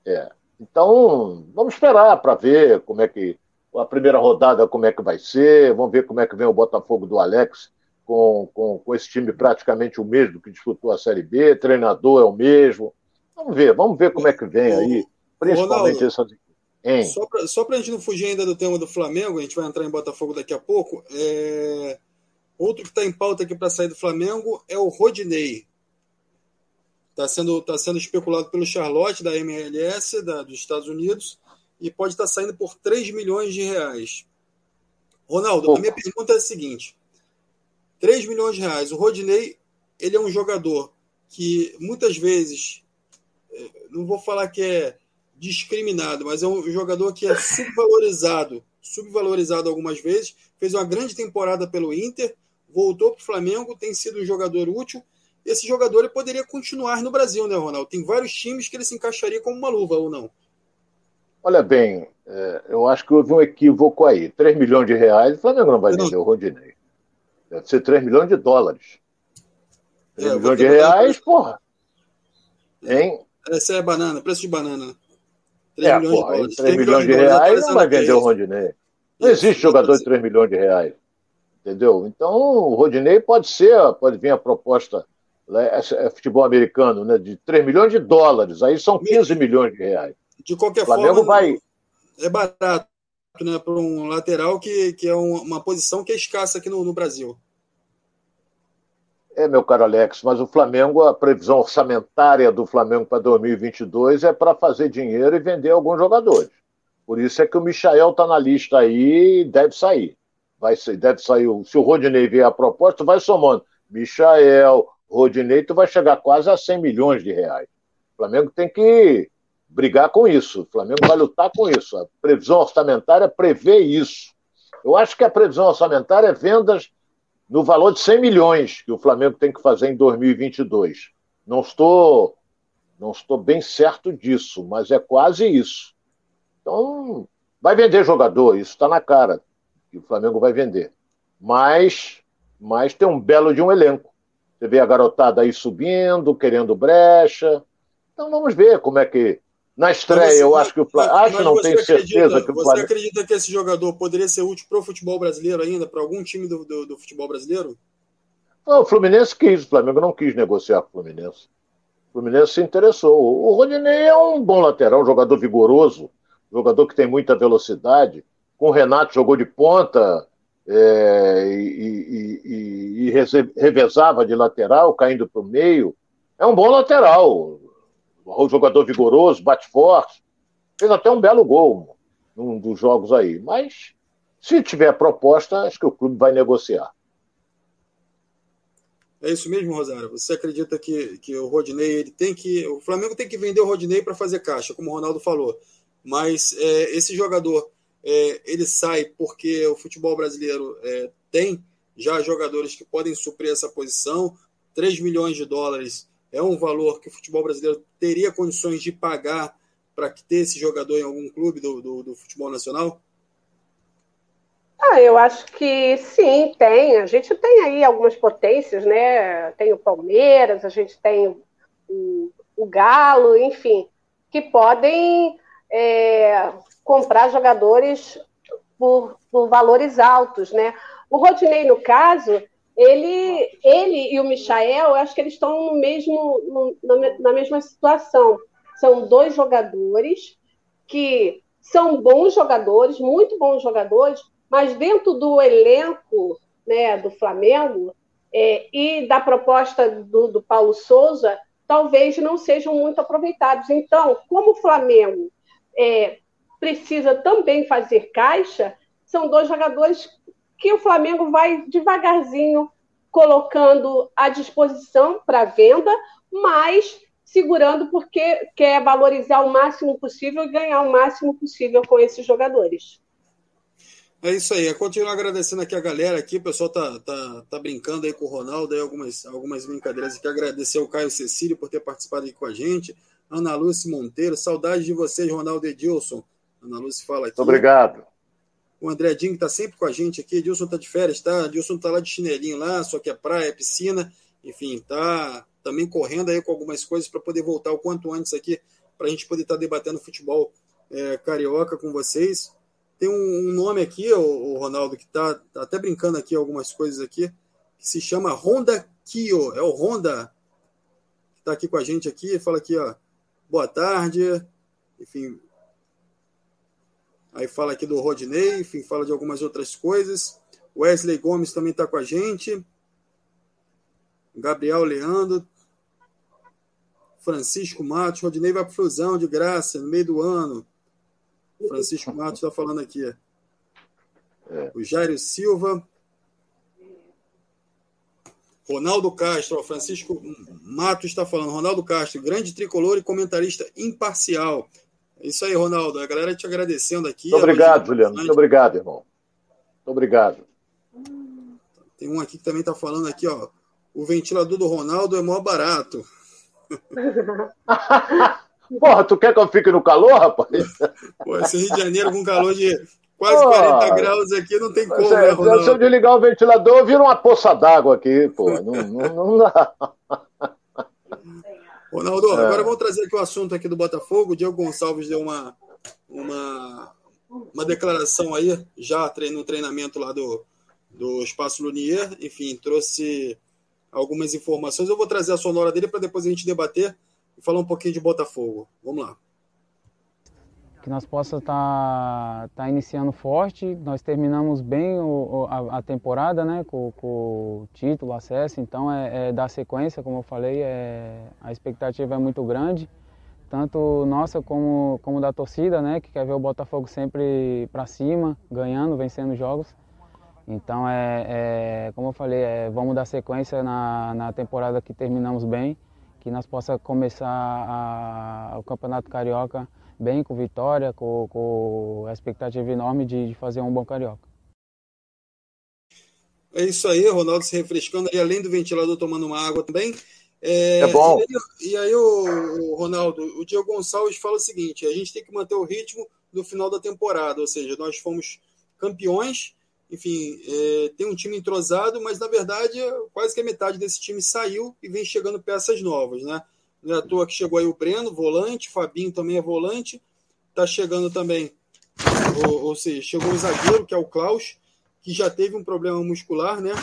É. Então, vamos esperar para ver como é que a primeira rodada como é que vai ser, vamos ver como é que vem o Botafogo do Alex com, com, com esse time praticamente o mesmo que disputou a Série B, treinador é o mesmo. Vamos ver, vamos ver como é que vem aí, principalmente essa. Hein? Só para a gente não fugir ainda do tema do Flamengo, a gente vai entrar em Botafogo daqui a pouco. É... Outro que está em pauta aqui para sair do Flamengo é o Rodinei. Está sendo, tá sendo especulado pelo Charlotte, da MLS, da, dos Estados Unidos, e pode estar tá saindo por 3 milhões de reais. Ronaldo, Opa. a minha pergunta é a seguinte: 3 milhões de reais. O Rodinei, ele é um jogador que muitas vezes, é, não vou falar que é discriminado, mas é um jogador que é subvalorizado, subvalorizado algumas vezes, fez uma grande temporada pelo Inter, voltou para o Flamengo, tem sido um jogador útil, esse jogador ele poderia continuar no Brasil, né, Ronaldo? Tem vários times que ele se encaixaria como uma luva ou não. Olha bem, é, eu acho que houve um equívoco aí. 3 milhões de reais, o Flamengo não vai não. vender o Rodinei. Deve ser 3 milhões de dólares. 3 é, milhões de reais, porra. Hein? Essa é banana, preço de banana. 3 é, milhões porra, de dólares. 3, 3 milhões de reais não vai vender o Rodinei. Não existe jogador de 3 milhões de reais. Entendeu? Então, o Rodinei pode ser, pode vir a proposta é, é futebol americano, né, de 3 milhões de dólares, aí são 15 milhões de reais. De qualquer forma, vai... é barato né, para um lateral que, que é uma posição que é escassa aqui no, no Brasil. É, meu caro Alex, mas o Flamengo, a previsão orçamentária do Flamengo para 2022 é para fazer dinheiro e vender alguns jogadores. Por isso é que o Michael está na lista aí e deve sair. Vai, deve sair. Se o Rodinei vier a proposta, vai somando. Michael, Rodinei, tu vai chegar quase a 100 milhões de reais. O Flamengo tem que brigar com isso. O Flamengo vai lutar com isso. A previsão orçamentária prevê isso. Eu acho que a previsão orçamentária é vendas no valor de 100 milhões que o Flamengo tem que fazer em 2022. Não estou, não estou bem certo disso, mas é quase isso. Então, vai vender jogador, isso está na cara que o Flamengo vai vender. Mas, mas tem um belo de um elenco. Você vê a garotada aí subindo, querendo brecha. Então vamos ver como é que Na estreia, você, eu acho que o Flamengo. Acho, não tenho acredita, certeza que o Flamengo. Você acredita que esse jogador poderia ser útil para o futebol brasileiro ainda, para algum time do, do, do, futebol brasileiro? Não, o Fluminense quis, o Flamengo não quis negociar com o Fluminense. O Fluminense se interessou. O Rodinei é um bom lateral, um jogador vigoroso, jogador que tem muita velocidade. Com o Renato jogou de ponta é, e, e, e, e, revezava de lateral, caindo para o meio. É um bom lateral. Um jogador vigoroso, bate forte. Fez até um belo gol num dos jogos aí. Mas se tiver proposta, acho que o clube vai negociar. É isso mesmo, Rosário? Você acredita que, que o Rodinei ele tem que. O Flamengo tem que vender o Rodinei para fazer caixa, como o Ronaldo falou. Mas é, esse jogador é, ele sai porque o futebol brasileiro é, tem já jogadores que podem suprir essa posição. 3 milhões de dólares é um valor que o futebol brasileiro teria condições de pagar para ter esse jogador em algum clube do, do, do futebol nacional? Ah, eu acho que sim, tem. A gente tem aí algumas potências, né? Tem o Palmeiras, a gente tem o, o Galo, enfim, que podem é, comprar jogadores por, por, valores altos, né? O Rodinei, no caso, ele, ele e o Michael, eu acho que eles estão no mesmo, no, na mesma situação. São dois jogadores que são bons jogadores, muito bons jogadores, mas dentro do elenco né, do Flamengo é, e da proposta do, do Paulo Souza, talvez não sejam muito aproveitados. Então, como o Flamengo é, precisa também fazer caixa, são dois jogadores que o Flamengo vai devagarzinho colocando à disposição para venda, mas segurando porque quer valorizar o máximo possível e ganhar o máximo possível com esses jogadores. É isso aí. Eu continuo agradecendo aqui a galera aqui. O pessoal tá, tá, tá brincando aí com o Ronaldo, aí algumas, algumas brincadeiras aqui. Agradecer ao Caio Cecílio por ter participado aqui com a gente. Ana Lúcia Monteiro, saudade de vocês, Ronaldo Edilson. Ana Lúcia fala aqui. Obrigado. O André Dinho está sempre com a gente aqui. Edilson está de férias, tá? Edilson está lá de chinelinho lá, só que é praia, é piscina. Enfim, tá também correndo aí com algumas coisas para poder voltar o quanto antes aqui, para a gente poder estar tá debatendo futebol é, carioca com vocês. Tem um, um nome aqui, o, o Ronaldo, que está tá até brincando aqui algumas coisas aqui, que se chama Honda Kio. É o Honda que está aqui com a gente aqui. Fala aqui, ó. Boa tarde. Enfim. Aí fala aqui do Rodney, enfim, fala de algumas outras coisas. Wesley Gomes também está com a gente. Gabriel Leandro. Francisco Matos. Rodney vai para Fusão de graça no meio do ano. Francisco Matos está falando aqui. É. O Jairo Silva. Ronaldo Castro, Francisco Matos está falando. Ronaldo Castro, grande tricolor e comentarista imparcial. É isso aí, Ronaldo. A galera te agradecendo aqui. Muito obrigado, Juliano. Muito obrigado, irmão. Muito obrigado. Tem um aqui que também está falando aqui, ó. O ventilador do Ronaldo é maior barato. Porra, tu quer que eu fique no calor, rapaz? Pô, esse Rio de Janeiro com calor de quase 40 graus aqui não tem como, é, né, Ronaldo? Se eu desligar o ventilador, vira uma poça d'água aqui, pô. Não, não, não dá. Ronaldo, é. agora vamos trazer aqui o assunto aqui do Botafogo. O Diego Gonçalves deu uma, uma, uma declaração aí, já no treinamento lá do, do Espaço Lunier. Enfim, trouxe algumas informações. Eu vou trazer a sonora dele para depois a gente debater e falar um pouquinho de Botafogo. Vamos lá. Que nós possa estar tá, tá iniciando forte. Nós terminamos bem o, a, a, temporada, né? Com, com, o título, acesso. Então é, é dar sequência, como eu falei. É, a expectativa é muito grande, tanto nossa como, como da torcida, né? Que quer ver o Botafogo sempre para cima, ganhando, vencendo jogos. Então é, é, como eu falei, é, vamos dar sequência na, na temporada que terminamos bem que nós possa começar a, o Campeonato Carioca bem, com vitória, com, com a expectativa enorme de, de, fazer um bom Carioca. É isso aí, Ronaldo se refrescando aí, além do ventilador tomando uma água também. É, é bom. E aí, e aí o, o, Ronaldo, o Diego Gonçalves fala o seguinte: a gente tem que manter o ritmo do final da temporada, ou seja, nós fomos campeões enfim, é, tem um time entrosado, mas na verdade quase que a metade desse time saiu e vem chegando peças novas, né? Não é à toa que chegou aí o Breno, volante, Fabinho também é volante. Está chegando também, ou, ou, seja, chegou o zagueiro, que é o Klaus, que já teve um problema muscular, né?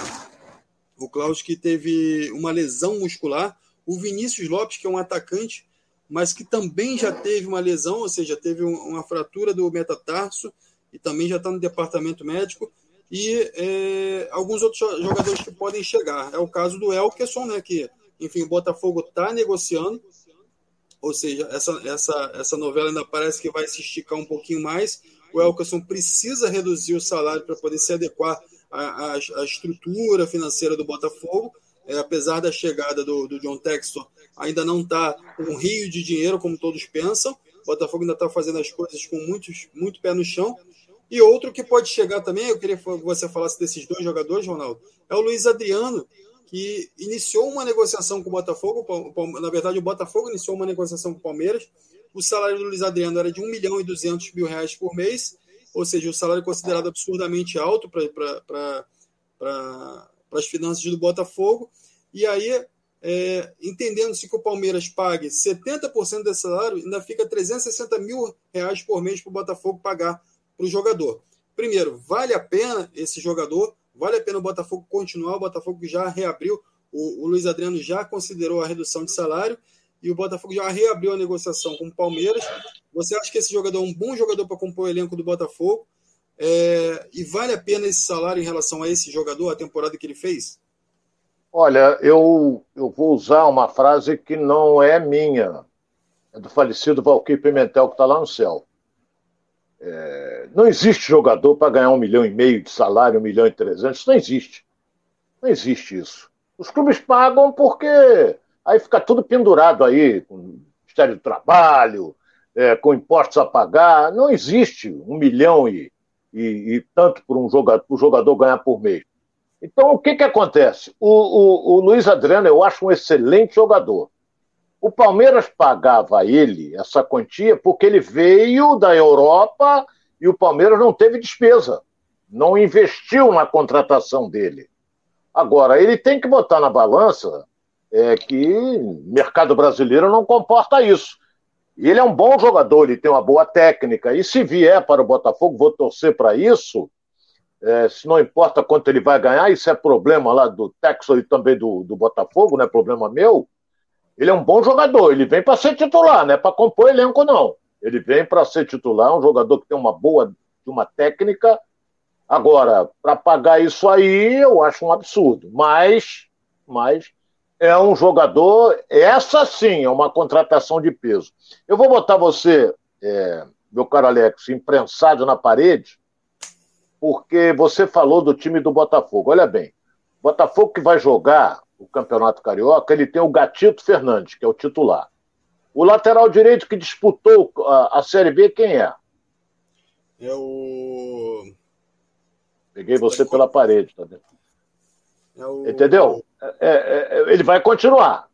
O Klaus que teve uma lesão muscular. O Vinícius Lopes, que é um atacante, mas que também já teve uma lesão, ou seja, teve uma fratura do metatarso e também já está no departamento médico. E é, alguns outros jogadores que podem chegar. É o caso do Elkerson, né? Que, enfim, o Botafogo está negociando. Ou seja, essa, essa, essa novela ainda parece que vai se esticar um pouquinho mais. O Elkerson precisa reduzir o salário para poder se adequar à, à, estrutura financeira do Botafogo. É, apesar da chegada do, do John Textor, ainda não está um rio de dinheiro, como todos pensam. O Botafogo ainda está fazendo as coisas com muitos, muito pé no chão. E outro que pode chegar também, eu queria que você falasse desses dois jogadores, Ronaldo, é o Luiz Adriano, que iniciou uma negociação com o Botafogo. Na verdade, o Botafogo iniciou uma negociação com o Palmeiras. O salário do Luiz Adriano era de 1 milhão e 200 mil reais por mês, ou seja, o salário considerado absurdamente alto para as finanças do Botafogo. E aí, é, entendendo-se que o Palmeiras pague 70% desse salário, ainda fica 360 mil reais por mês para o Botafogo pagar para o jogador. Primeiro, vale a pena esse jogador? Vale a pena o Botafogo continuar? O Botafogo já reabriu, o, o Luiz Adriano já considerou a redução de salário e o Botafogo já reabriu a negociação com o Palmeiras. Você acha que esse jogador é um bom jogador para compor o elenco do Botafogo? É, e vale a pena esse salário em relação a esse jogador, a temporada que ele fez? Olha, eu, eu vou usar uma frase que não é minha, é do falecido Valquir Pimentel, que está lá no céu. É, não existe jogador para ganhar um milhão e meio de salário, um milhão e trezentos, não existe. Não existe isso. Os clubes pagam porque aí fica tudo pendurado aí, com Ministério do Trabalho, é, com impostos a pagar. Não existe um milhão e, e, e tanto para um jogador, o jogador ganhar por mês. Então, o que, que acontece? O, o, o Luiz Adriano eu acho um excelente jogador. O Palmeiras pagava a ele essa quantia porque ele veio da Europa e o Palmeiras não teve despesa, não investiu na contratação dele. Agora, ele tem que botar na balança é, que mercado brasileiro não comporta isso. E ele é um bom jogador, ele tem uma boa técnica. E se vier para o Botafogo, vou torcer para isso. É, se não importa quanto ele vai ganhar, isso é problema lá do Texas e também do, do Botafogo, não é problema meu. Ele é um bom jogador, ele vem para ser titular, não é para compor elenco, não. Ele vem para ser titular, um jogador que tem uma boa uma técnica. Agora, para pagar isso aí, eu acho um absurdo. Mas, mas é um jogador, essa sim é uma contratação de peso. Eu vou botar você, é, meu caro Alex, imprensado na parede, porque você falou do time do Botafogo. Olha bem, Botafogo que vai jogar o Campeonato Carioca, ele tem o Gatito Fernandes, que é o titular. O lateral direito que disputou a, a Série B, quem é? É o. Peguei você pela parede, tá vendo? É o... Entendeu? É, é, é, ele vai continuar.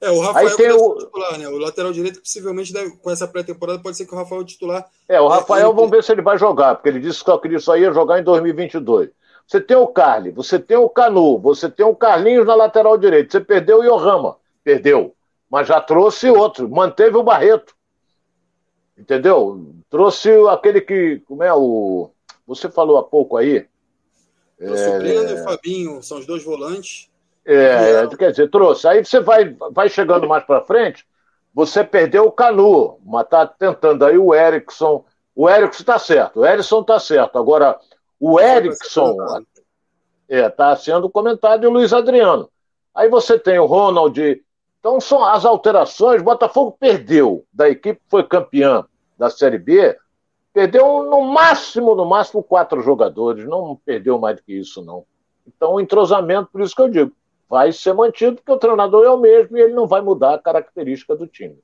É, o Rafael Aí tem o... titular, né? O lateral direito, possivelmente, deve, com essa pré-temporada, pode ser que o Rafael titular. É, o Rafael, é, vamos ver se ele vai jogar, porque ele disse que ele só ia jogar em 2022. Você tem o Carly, você tem o Canu, você tem o Carlinhos na lateral direita. Você perdeu o Yohama, perdeu. Mas já trouxe outro, manteve o Barreto. Entendeu? Trouxe aquele que. Como é o. Você falou há pouco aí. O é... Breno e o Fabinho, são os dois volantes. É, e... quer dizer, trouxe. Aí você vai, vai chegando mais para frente, você perdeu o Canu, mas tá tentando aí o Erickson. O Erickson está certo, o Erickson está certo. Agora, o Erickson é, tá sendo comentado e o Luiz Adriano. Aí você tem o Ronald. Então são as alterações. Botafogo perdeu da equipe que foi campeã da Série B. Perdeu no máximo, no máximo, quatro jogadores. Não perdeu mais do que isso, não. Então o entrosamento, por isso que eu digo, vai ser mantido, porque o treinador é o mesmo e ele não vai mudar a característica do time.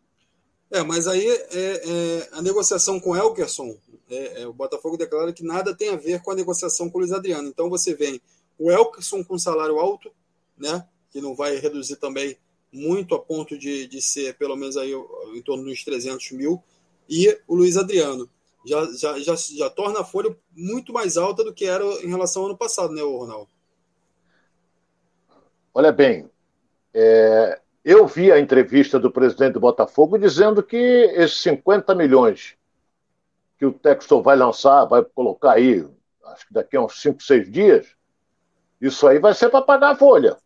É, mas aí é, é, a negociação com o Elkerson é, é, o Botafogo declara que nada tem a ver com a negociação com o Luiz Adriano. Então você vem o Elkerson com salário alto, né, que não vai reduzir também muito a ponto de, de ser pelo menos aí em torno dos 300 mil, e o Luiz Adriano. Já, já, já, já torna a folha muito mais alta do que era em relação ao ano passado, né, Ronaldo? Olha bem, é, Eu vi a entrevista do presidente do Botafogo dizendo que esses 50 milhões que o Textor vai lançar, vai colocar aí, acho que daqui a uns 5, 6 dias, isso aí vai ser para pagar a folha.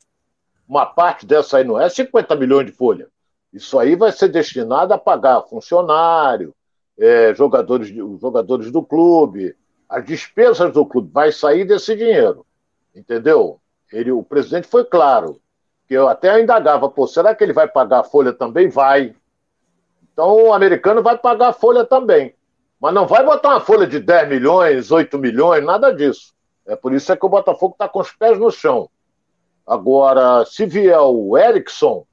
Uma parte dessa aí não é 50 milhões de folha. Isso aí vai ser destinado a pagar funcionário, é, jogadores, jogadores do clube, as despesas do clube. Vai sair desse dinheiro. Entendeu? Ele, o presidente foi claro. Que eu até indagava, pô, será que ele vai pagar a folha também? Vai. Então o americano vai pagar a folha também. Mas não vai botar uma folha de 10 milhões, 8 milhões, nada disso. É por isso é que o Botafogo está com os pés no chão. Agora, se vier o Erickson,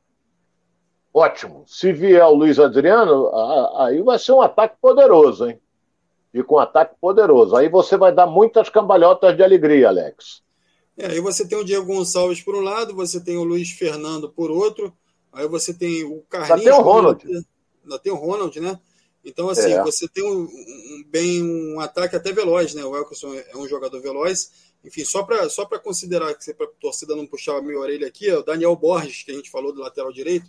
ótimo. Se vier o Luiz Adriano, aí vai ser um ataque poderoso, hein? E com um ataque poderoso. Aí você vai dar muitas cambalhotas de alegria, Alex. É, aí você tem o Diego Gonçalves por um lado, você tem o Luiz Fernando por outro, aí você tem o Carlinhos. Ainda tem o Ronald. Ainda tem o Ronald, né? Então, assim, é. você tem um, um, bem um ataque até veloz, né? O Elkerson é um jogador veloz. Enfim, só para só considerar, que para a torcida não puxar a minha orelha aqui, é o Daniel Borges, que a gente falou do lateral direito,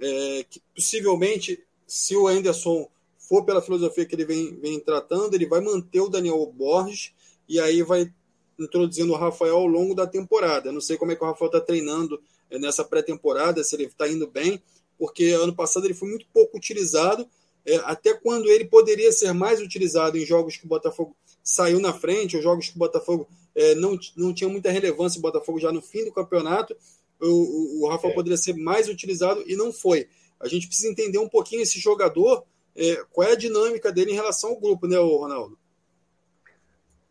é, que possivelmente, se o Anderson for pela filosofia que ele vem, vem tratando, ele vai manter o Daniel Borges e aí vai introduzindo o Rafael ao longo da temporada. Eu não sei como é que o Rafael está treinando é, nessa pré-temporada, se ele está indo bem, porque ano passado ele foi muito pouco utilizado é, até quando ele poderia ser mais utilizado em jogos que o Botafogo saiu na frente, ou jogos que o Botafogo é, não, não tinha muita relevância, o Botafogo já no fim do campeonato, o, o, o Rafael é. poderia ser mais utilizado e não foi. A gente precisa entender um pouquinho esse jogador, é, qual é a dinâmica dele em relação ao grupo, né, Ronaldo?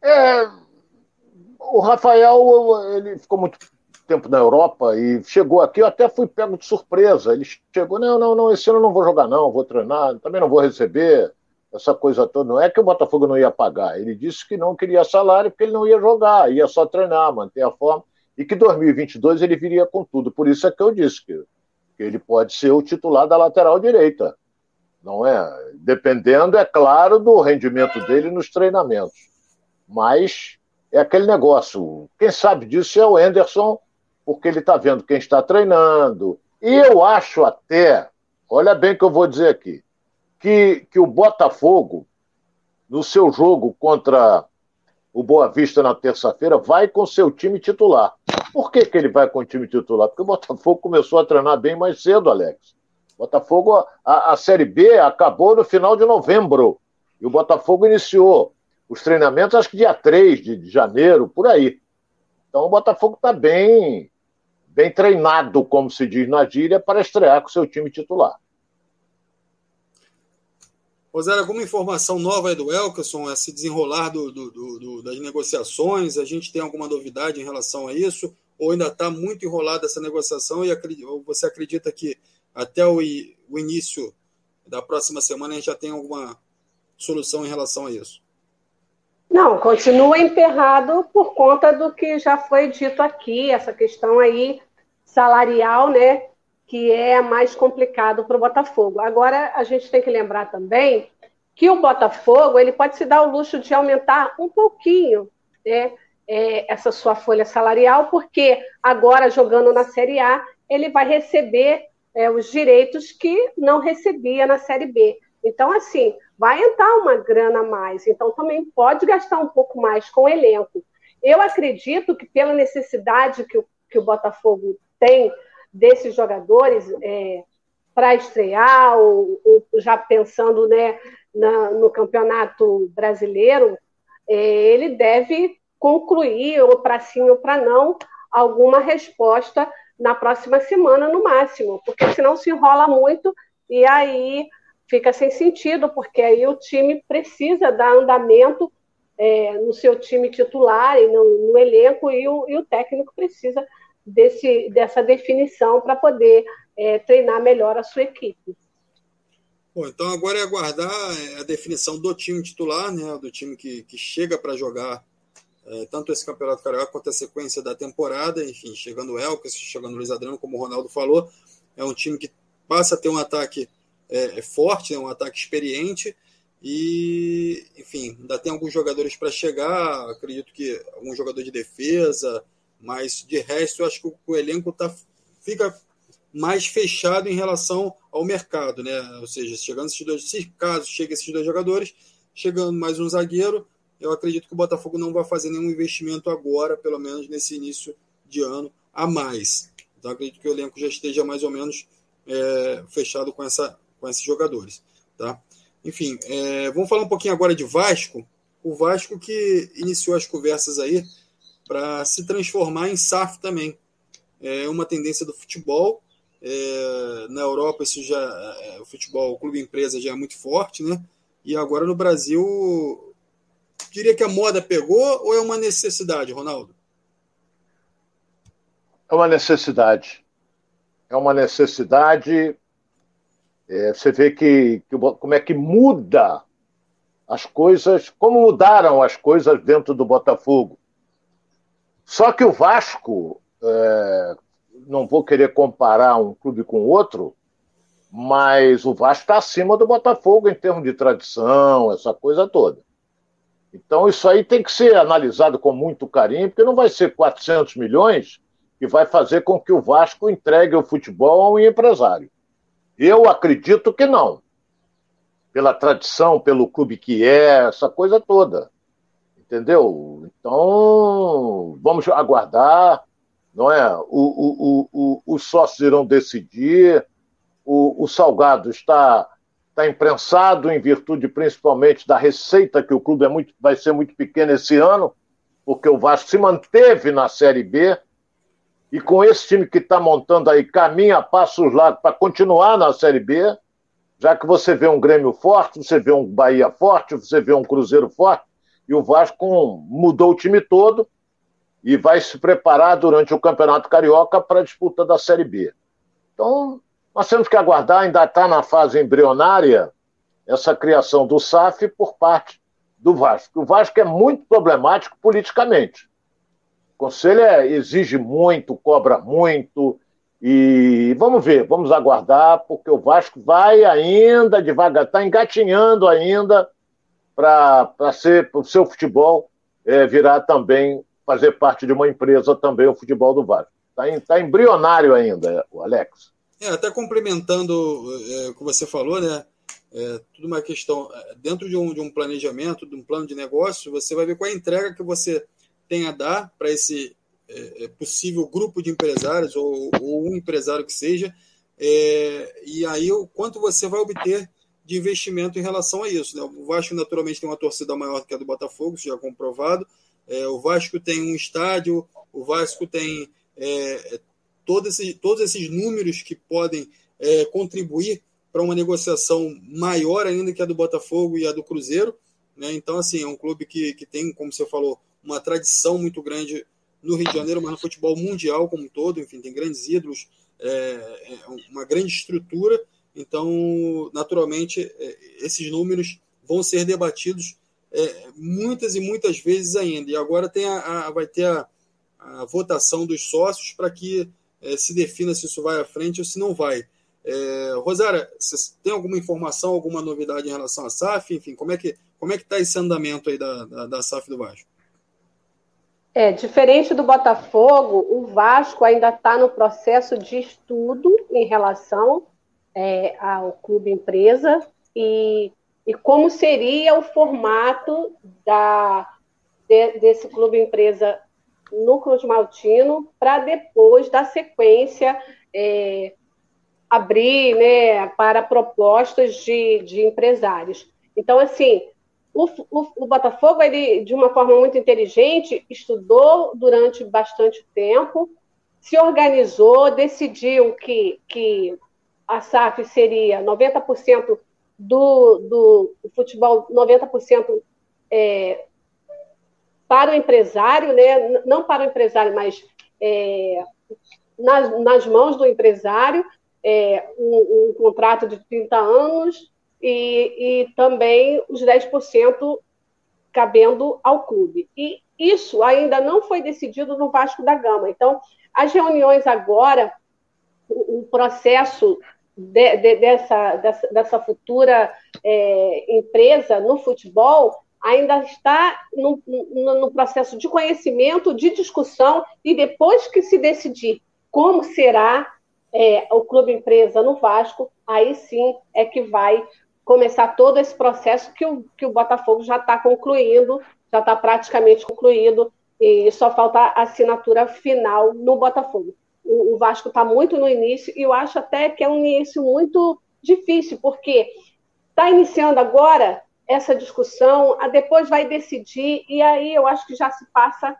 É, o Rafael ele ficou muito tempo na Europa e chegou aqui, eu até fui pego de surpresa. Ele chegou, não, não, não, esse ano eu não vou jogar, não, vou treinar, também não vou receber essa coisa toda. Não é que o Botafogo não ia pagar, ele disse que não queria salário porque ele não ia jogar, ia só treinar, manter a forma, e que 2022 ele viria com tudo. Por isso é que eu disse que, que ele pode ser o titular da lateral direita. Não é? Dependendo, é claro, do rendimento dele nos treinamentos. Mas é aquele negócio. Quem sabe disso é o Anderson porque ele está vendo quem está treinando. E eu acho até, olha bem o que eu vou dizer aqui, que, que o Botafogo, no seu jogo contra o Boa Vista na terça-feira, vai com seu time titular. Por que, que ele vai com o time titular? Porque o Botafogo começou a treinar bem mais cedo, Alex. Botafogo, a, a Série B acabou no final de novembro. E o Botafogo iniciou os treinamentos, acho que dia 3 de, de janeiro, por aí. Então o Botafogo está bem, bem treinado, como se diz na gíria, para estrear com seu time titular. Rosário, alguma informação nova aí do Elkerson, esse desenrolar do, do, do, das negociações? A gente tem alguma novidade em relação a isso? Ou ainda está muito enrolada essa negociação e você acredita que até o, o início da próxima semana a gente já tem alguma solução em relação a isso? Não, continua emperrado por conta do que já foi dito aqui, essa questão aí salarial, né, que é mais complicado para o Botafogo. Agora, a gente tem que lembrar também que o Botafogo ele pode se dar o luxo de aumentar um pouquinho né, é, essa sua folha salarial, porque agora, jogando na Série A, ele vai receber é, os direitos que não recebia na Série B. Então, assim, vai entrar uma grana a mais. Então, também pode gastar um pouco mais com o elenco. Eu acredito que, pela necessidade que o, que o Botafogo tem desses jogadores é, para estrear, ou, ou, já pensando né, na, no campeonato brasileiro, é, ele deve concluir, ou para sim ou para não, alguma resposta na próxima semana, no máximo, porque senão se enrola muito e aí fica sem sentido, porque aí o time precisa dar andamento é, no seu time titular e no, no elenco, e o, e o técnico precisa desse, dessa definição para poder é, treinar melhor a sua equipe. Bom, então agora é aguardar é, a definição do time titular, né, do time que, que chega para jogar é, tanto esse Campeonato Carioca quanto a sequência da temporada, enfim, chegando o Elkas, chegando o Luiz Adriano, como o Ronaldo falou, é um time que passa a ter um ataque é, é forte, né, um ataque experiente, e, enfim, ainda tem alguns jogadores para chegar, acredito que algum jogador de defesa, mas de resto, eu acho que o, elenco tá, fica mais fechado em relação ao mercado, né? Ou seja, chegando esses dois, se caso chegue esses dois jogadores, chegando mais um zagueiro, eu acredito que o Botafogo não vai fazer nenhum investimento agora, pelo menos nesse início de ano, a mais. Então acredito que o elenco já esteja mais ou menos é, fechado com, essa, com esses jogadores. Tá? Enfim, é, vamos falar um pouquinho agora de Vasco. O Vasco que iniciou as conversas aí para se transformar em SAF também. É uma tendência do futebol. É, na Europa isso já é, o futebol, o clube empresa já é muito forte, né? E agora no Brasil, diria que a moda pegou ou é uma necessidade, Ronaldo? É uma necessidade. É uma necessidade. É, você vê que, que, como é que muda as coisas, como mudaram as coisas dentro do Botafogo. Só que o Vasco, é, não vou querer comparar um clube com outro, mas o Vasco está acima do Botafogo em termos de tradição, essa coisa toda. Então isso aí tem que ser analisado com muito carinho, porque não vai ser 400 milhões que vai fazer com que o Vasco entregue o futebol a um empresário. Eu acredito que não. Pela tradição, pelo clube que é, essa coisa toda. Entendeu? Então, vamos aguardar, não é? O, o, o, os sócios irão decidir. O, o Salgado está, está imprensado em virtude principalmente da receita que o clube é muito, vai ser muito pequeno esse ano, porque o Vasco se manteve na Série B e com esse time que está montando aí, caminha passos largos para continuar na Série B, já que você vê um Grêmio forte, você vê um Bahia forte, você vê um Cruzeiro forte, e o Vasco mudou o time todo e vai se preparar durante o Campeonato Carioca para a disputa da Série B. Então, nós temos que aguardar, ainda está na fase embrionária, essa criação do SAF por parte do Vasco. O Vasco é muito problemático politicamente. O Conselho é, exige muito, cobra muito. E vamos ver, vamos aguardar, porque o Vasco vai ainda devagar, está engatinhando ainda para ser o seu futebol é, virar também, fazer parte de uma empresa também, o futebol do Vasco. Está tá embrionário ainda, o Alex. É, até complementando é, o que você falou, né? É, tudo uma questão. É, dentro de um, de um planejamento, de um plano de negócio, você vai ver qual é a entrega que você tem a dar para esse é, é, possível grupo de empresários ou, ou um empresário que seja, e aí o quanto você vai obter de investimento em relação a isso. Né? O Vasco naturalmente tem uma torcida maior que a do Botafogo, isso já é comprovado. É, o Vasco tem um estádio, o Vasco tem é, todo esse, todos esses números que podem é, contribuir para uma negociação maior ainda que a do Botafogo e a do Cruzeiro. Né? Então, assim, é um clube que, que tem, como você falou, uma tradição muito grande no Rio de Janeiro, mas no futebol mundial como um todo, enfim, tem grandes ídolos, é, é uma grande estrutura, então, naturalmente, é, esses números vão ser debatidos é, muitas e muitas vezes ainda, e agora tem a, a vai ter a, a, votação dos sócios para que é, se defina se isso vai à frente ou se não vai. É, Rosária, você tem alguma informação, alguma novidade em relação à SAF? Enfim, como é que como é que está esse andamento aí da, da, da SAF do Vasco? É, diferente do Botafogo, o Vasco ainda está no processo de estudo em relação é, ao clube empresa e, e como seria o formato da, de, desse clube empresa no Cruz Maltino para depois da sequência é, abrir né, para propostas de, de empresários. Então, assim, o, o, o, Botafogo, ele, de uma forma muito inteligente, estudou durante bastante tempo, se organizou, decidiu que, que a SAF seria 90% do, do, futebol, 90% é, para o empresário, né? não para o empresário, mas é, nas, nas mãos do empresário, é, um, um contrato de 30 anos, e, e também os 10% cabendo ao clube. E isso ainda não foi decidido no Vasco da Gama. Então, as reuniões agora, o, o processo de, de, dessa, dessa, dessa, futura é, empresa no futebol ainda está no, no, no, processo de conhecimento, de discussão, e depois que se decidir como será é, o clube empresa no Vasco, aí sim é que vai começar todo esse processo que o, que o Botafogo já está concluindo, já está praticamente concluído, e só falta a assinatura final no Botafogo. O, o Vasco está muito no início, e eu acho até que é um início muito difícil, porque está iniciando agora essa discussão, depois vai decidir, e aí eu acho que já se passa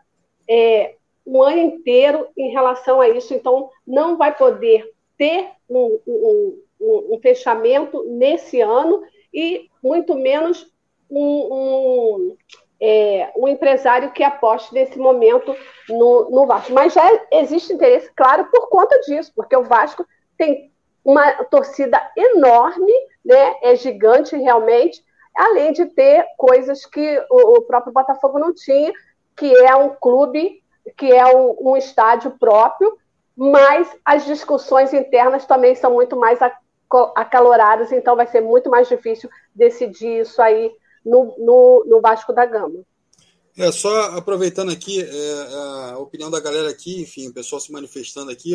é, um ano inteiro em relação a isso, então não vai poder ter um, um, um, um fechamento nesse ano e muito menos um, é, um, empresário que aposte nesse momento no, no Vasco. Mas já existe interesse, claro, por conta disso, porque o Vasco tem uma torcida enorme, né, é gigante realmente, além de ter coisas que o, o próprio Botafogo não tinha, que é um clube que é um, um estádio próprio, mas as discussões internas também são muito mais acaloradas, então vai ser muito mais difícil decidir isso aí no, no, no Vasco da Gama. É, só aproveitando aqui é, a opinião da galera aqui, enfim, o pessoal se manifestando aqui,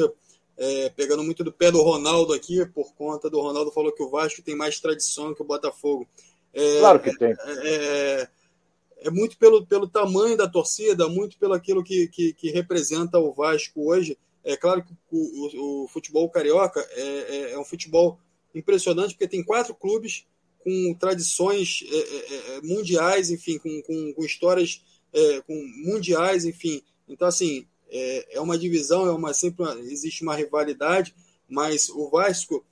é, pegando muito do pé do Ronaldo aqui, por conta do Ronaldo falou que o Vasco tem mais tradição que o Botafogo. É, claro que tem. É, é é muito pelo, pelo tamanho da torcida, muito pelo aquilo que, que, que representa o Vasco hoje. É claro que o, o, o futebol carioca é, é, é, um futebol impressionante, porque tem quatro clubes com tradições é, é, é mundiais, enfim, com, com, com histórias com mundiais, enfim. Então, assim, é, uma divisão, é uma sempre uma, existe uma rivalidade, mas o Vasco,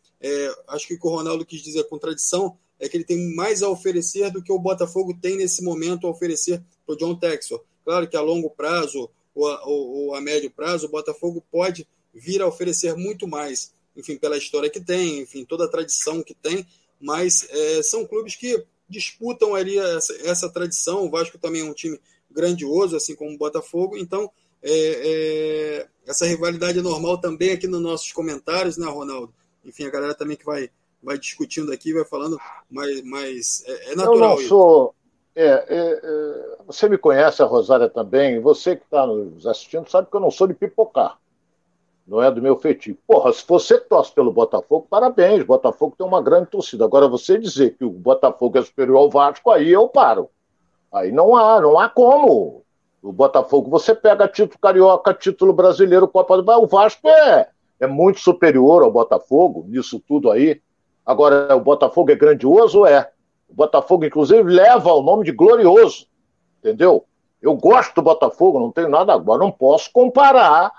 acho que o que Ronaldo quis dizer com tradição, é que ele tem mais a oferecer do que o Botafogo tem nesse momento a oferecer para o John Texor. Claro que a longo prazo ou a, ou a, médio prazo o Botafogo pode vir a oferecer muito mais, enfim, pela história que tem, enfim, toda a tradição que tem, mas é, são clubes que disputam ali essa, essa, tradição. O Vasco também é um time grandioso, assim como o Botafogo, então é, é, essa rivalidade é normal também aqui nos nossos comentários, né, Ronaldo? Enfim, a galera também que vai vai discutindo aqui, vai falando, mas, mas é, é natural. Eu não sou. É, é, você me conhece, a Rosária também. Você que está nos assistindo sabe que eu não sou de pipocar. Não é do meu feitio. Porra, se você torce pelo Botafogo, parabéns. Botafogo tem uma grande torcida. Agora, você dizer que o Botafogo é superior ao Vasco, aí eu paro. Aí não há, não há como. O Botafogo, você pega título carioca, título brasileiro, Copa do Brasil. O Vasco é, é muito superior ao Botafogo, nisso tudo aí. Agora, o Botafogo é grandioso? É. O Botafogo, inclusive, leva o nome de glorioso. Entendeu? Eu gosto do Botafogo, não tenho nada agora. Não posso comparar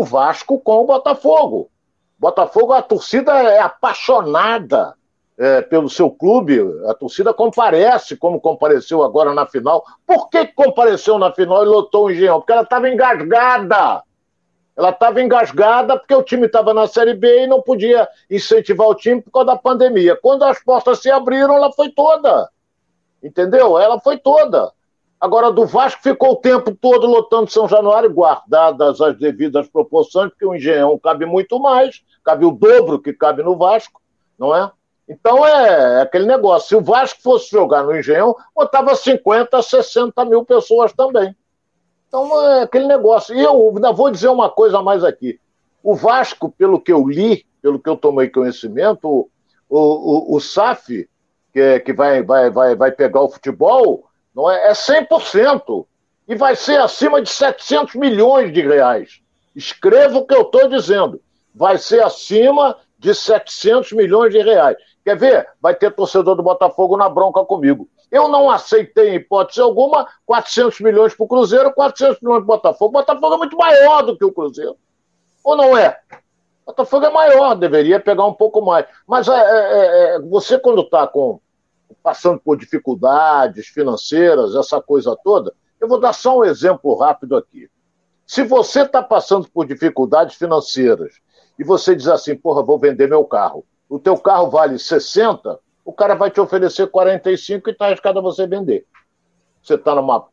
o Vasco com o Botafogo. Botafogo, a torcida é apaixonada é, pelo seu clube. A torcida comparece, como compareceu agora na final. Por que compareceu na final e lotou o Engenhão? Porque ela estava engasgada. Ela estava engasgada porque o time estava na Série B e não podia incentivar o time por causa da pandemia. Quando as portas se abriram, ela foi toda. Entendeu? Ela foi toda. Agora, do Vasco ficou o tempo todo lotando São Januário, guardadas as devidas proporções, porque o Engenhão cabe muito mais, cabe o dobro que cabe no Vasco, não é? Então é, é aquele negócio. Se o Vasco fosse jogar no Engenhão, botava 50, 60 mil pessoas também. Então é aquele negócio. E eu ainda vou dizer uma coisa mais aqui. O Vasco, pelo que eu li, pelo que eu tomei conhecimento, o, o, o SAF, que, é, que vai, vai, vai, vai pegar o futebol, não é, é 100%. E vai ser acima de 700 milhões de reais. Escreva o que eu estou dizendo. Vai ser acima de 700 milhões de reais. Quer ver? Vai ter torcedor do Botafogo na bronca comigo. Eu não aceitei, em hipótese alguma, 400 milhões para o Cruzeiro, 400 milhões para o Botafogo. O Botafogo é muito maior do que o Cruzeiro. Ou não é? O Botafogo é maior, deveria pegar um pouco mais. Mas é, é, é, você, quando está passando por dificuldades financeiras, essa coisa toda, eu vou dar só um exemplo rápido aqui. Se você está passando por dificuldades financeiras e você diz assim, porra, vou vender meu carro, o teu carro vale 60, o cara vai te oferecer 45 e está arriscado a você vender. Você está numa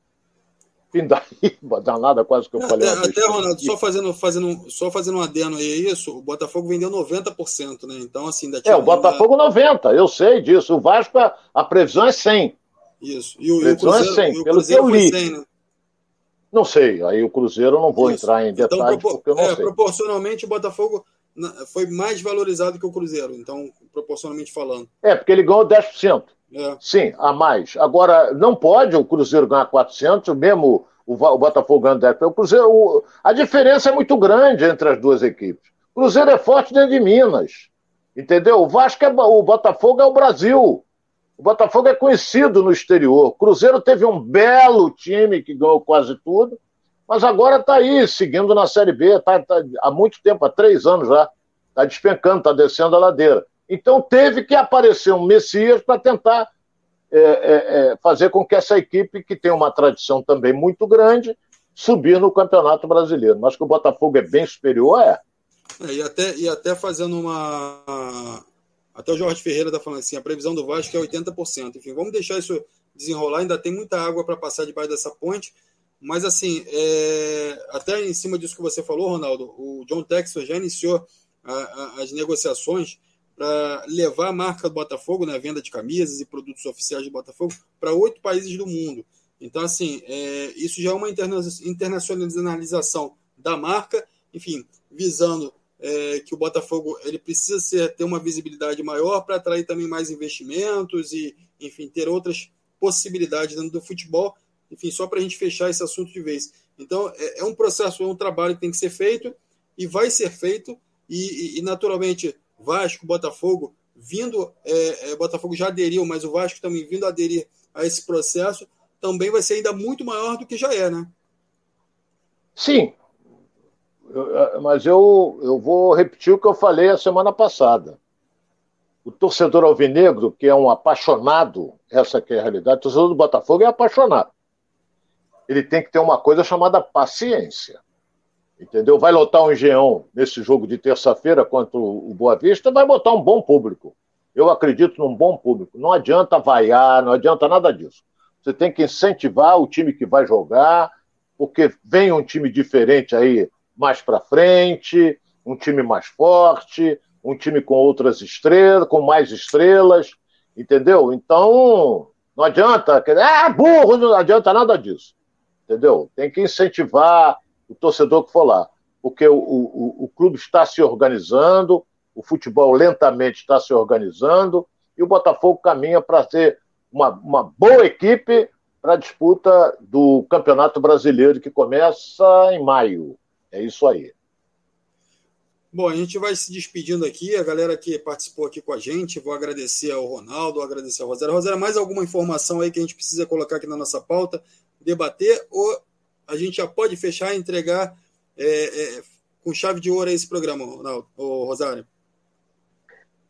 pindaíba danada, quase que eu falei. Até, até Ronaldo, só fazendo, fazendo, só fazendo um adeno aí, é isso, o Botafogo vendeu 90%, né? Então, assim, tinha É, o Botafogo uma... 90%, eu sei disso. O Vasco, a, a previsão é 100%. Isso. E o, a previsão o Cruzeiro, é 100%, pelo que eu li. 100, né? Não sei, aí o Cruzeiro eu não vou Isso. entrar em então, detalhes, então, porque eu não é, sei. Proporcionalmente, o Botafogo foi mais valorizado que o Cruzeiro, então, proporcionalmente falando. É, porque ele ganhou 10%. É. Sim, a mais. Agora, não pode o Cruzeiro ganhar 400, mesmo o, o Botafogo ganhando 10%. O Cruzeiro, o, a diferença é muito grande entre as duas equipes. O Cruzeiro é forte dentro de Minas. Entendeu? O Vasco é o Botafogo é o Brasil. O Botafogo é conhecido no exterior. O Cruzeiro teve um belo time que ganhou quase tudo, mas agora está aí, seguindo na Série B, tá, tá, há muito tempo, há três anos já. Está despencando, está descendo a ladeira. Então teve que aparecer um Messias para tentar é, é, é, fazer com que essa equipe, que tem uma tradição também muito grande, subir no Campeonato Brasileiro. Mas que o Botafogo é bem superior, é. é e, até, e até fazendo uma. Até o Jorge Ferreira está falando assim: a previsão do Vasco é 80%. Enfim, vamos deixar isso desenrolar, ainda tem muita água para passar debaixo dessa ponte. Mas, assim, é... até em cima disso que você falou, Ronaldo, o John Texas já iniciou a, a, as negociações para levar a marca do Botafogo na né, venda de camisas e produtos oficiais do Botafogo para oito países do mundo. Então, assim, é, isso já é uma interna internacionalização da marca, enfim, visando é, que o Botafogo ele precisa ser, ter uma visibilidade maior para atrair também mais investimentos e, enfim, ter outras possibilidades dentro do futebol enfim, só para a gente fechar esse assunto de vez. Então, é, é, um processo, é um trabalho que tem que ser feito e vai ser feito, e, e, e naturalmente, Vasco, Botafogo, vindo, é, é, Botafogo já aderiu, mas o Vasco também vindo a aderir a esse processo, também vai ser ainda muito maior do que já é, né? Sim, eu, mas eu, eu vou repetir o que eu falei a semana passada. O torcedor alvinegro, que é um apaixonado, essa que é a realidade, o torcedor do Botafogo é apaixonado ele tem que ter uma coisa chamada paciência. Entendeu? Vai lotar um engenhão nesse jogo de terça-feira contra o Boa Vista, vai botar um bom público. Eu acredito num bom público. Não adianta vaiar, não adianta nada disso. Você tem que incentivar o time que vai jogar, porque vem um time diferente aí mais para frente, um time mais forte, um time com outras estrelas, com mais estrelas, entendeu? Então, não adianta, ah, burro, não adianta nada disso entendeu? Tem que incentivar o torcedor que for lá, porque o, o, o clube está se organizando, o futebol lentamente está se organizando, e o Botafogo caminha para ser uma, uma boa equipe para a disputa do Campeonato Brasileiro, que começa em maio. É isso aí. Bom, a gente vai se despedindo aqui, a galera que participou aqui com a gente, vou agradecer ao Ronaldo, agradecer ao Rosário. Rosário, mais alguma informação aí que a gente precisa colocar aqui na nossa pauta? debater ou a gente já pode fechar e entregar é, é, com chave de ouro esse programa, Ronaldo, Rosário?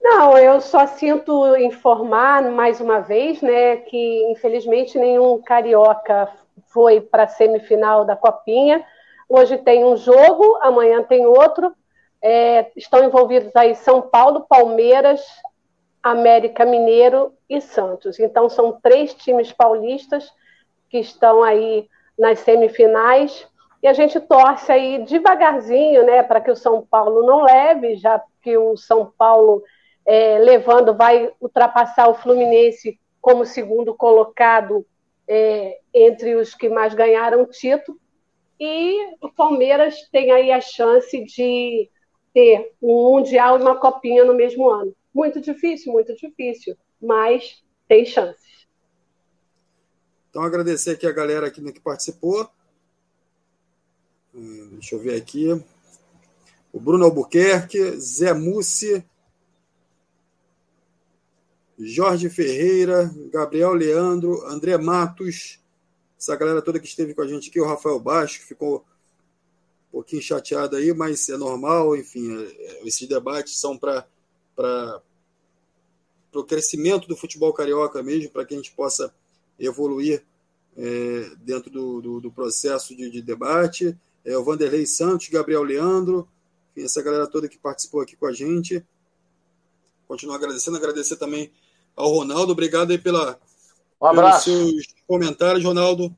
Não, eu só sinto informar mais uma vez, né, que infelizmente nenhum carioca foi para a semifinal da Copinha. Hoje tem um jogo, amanhã tem outro. É, estão envolvidos aí São Paulo, Palmeiras, América Mineiro e Santos. Então são três times paulistas que estão aí nas semifinais. E a gente torce aí devagarzinho, né, para que o São Paulo não leve, já que o São Paulo é, levando vai ultrapassar o Fluminense como segundo colocado é, entre os que mais ganharam título. E o Palmeiras tem aí a chance de ter um Mundial e uma Copinha no mesmo ano. Muito difícil, muito difícil, mas tem chance. Então, agradecer aqui a galera aqui que participou. Hum, deixa eu ver aqui. O Bruno Albuquerque, Zé Mussi, Jorge Ferreira, Gabriel Leandro, André Matos, essa galera toda que esteve com a gente aqui, o Rafael Baixo, que ficou um pouquinho chateado aí, mas é normal, enfim, é, é, esses debates são para o crescimento do futebol carioca mesmo, para que a gente possa evoluir é, dentro do, do, do, processo de, de debate. É, o Vanderlei Santos, Gabriel Leandro, enfim, essa galera toda que participou aqui com a gente. Continuar agradecendo, agradecer também ao Ronaldo. Obrigado aí pela, um abraço. pelos seus comentários, Ronaldo.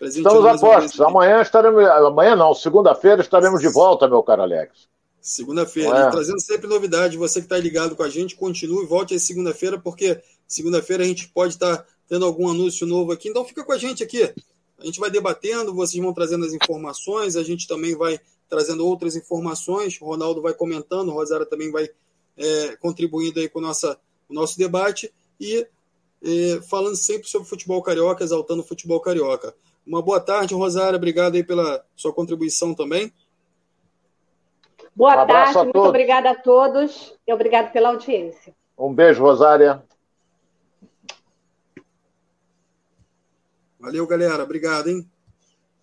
Estamos a postos. Amanhã estaremos. Amanhã não, segunda-feira estaremos de volta, meu caro Alex. Segunda-feira. É. Trazendo sempre novidade. Você que está ligado com a gente, continue, volte aí segunda-feira, porque segunda-feira a gente pode estar tá tendo algum anúncio novo aqui. Então fica com a gente aqui. A gente vai debatendo, vocês vão trazendo as informações, a gente também vai trazendo outras informações. O Ronaldo vai comentando, o Rosário também vai é, contribuindo aí com nossa, o nosso debate e é, falando sempre sobre futebol carioca, exaltando o futebol carioca. Uma boa tarde, Rosário. Obrigado aí pela sua contribuição também. Boa um tarde, muito obrigada a todos e obrigado pela audiência. Um beijo, Rosária. Valeu, galera. Obrigado, hein?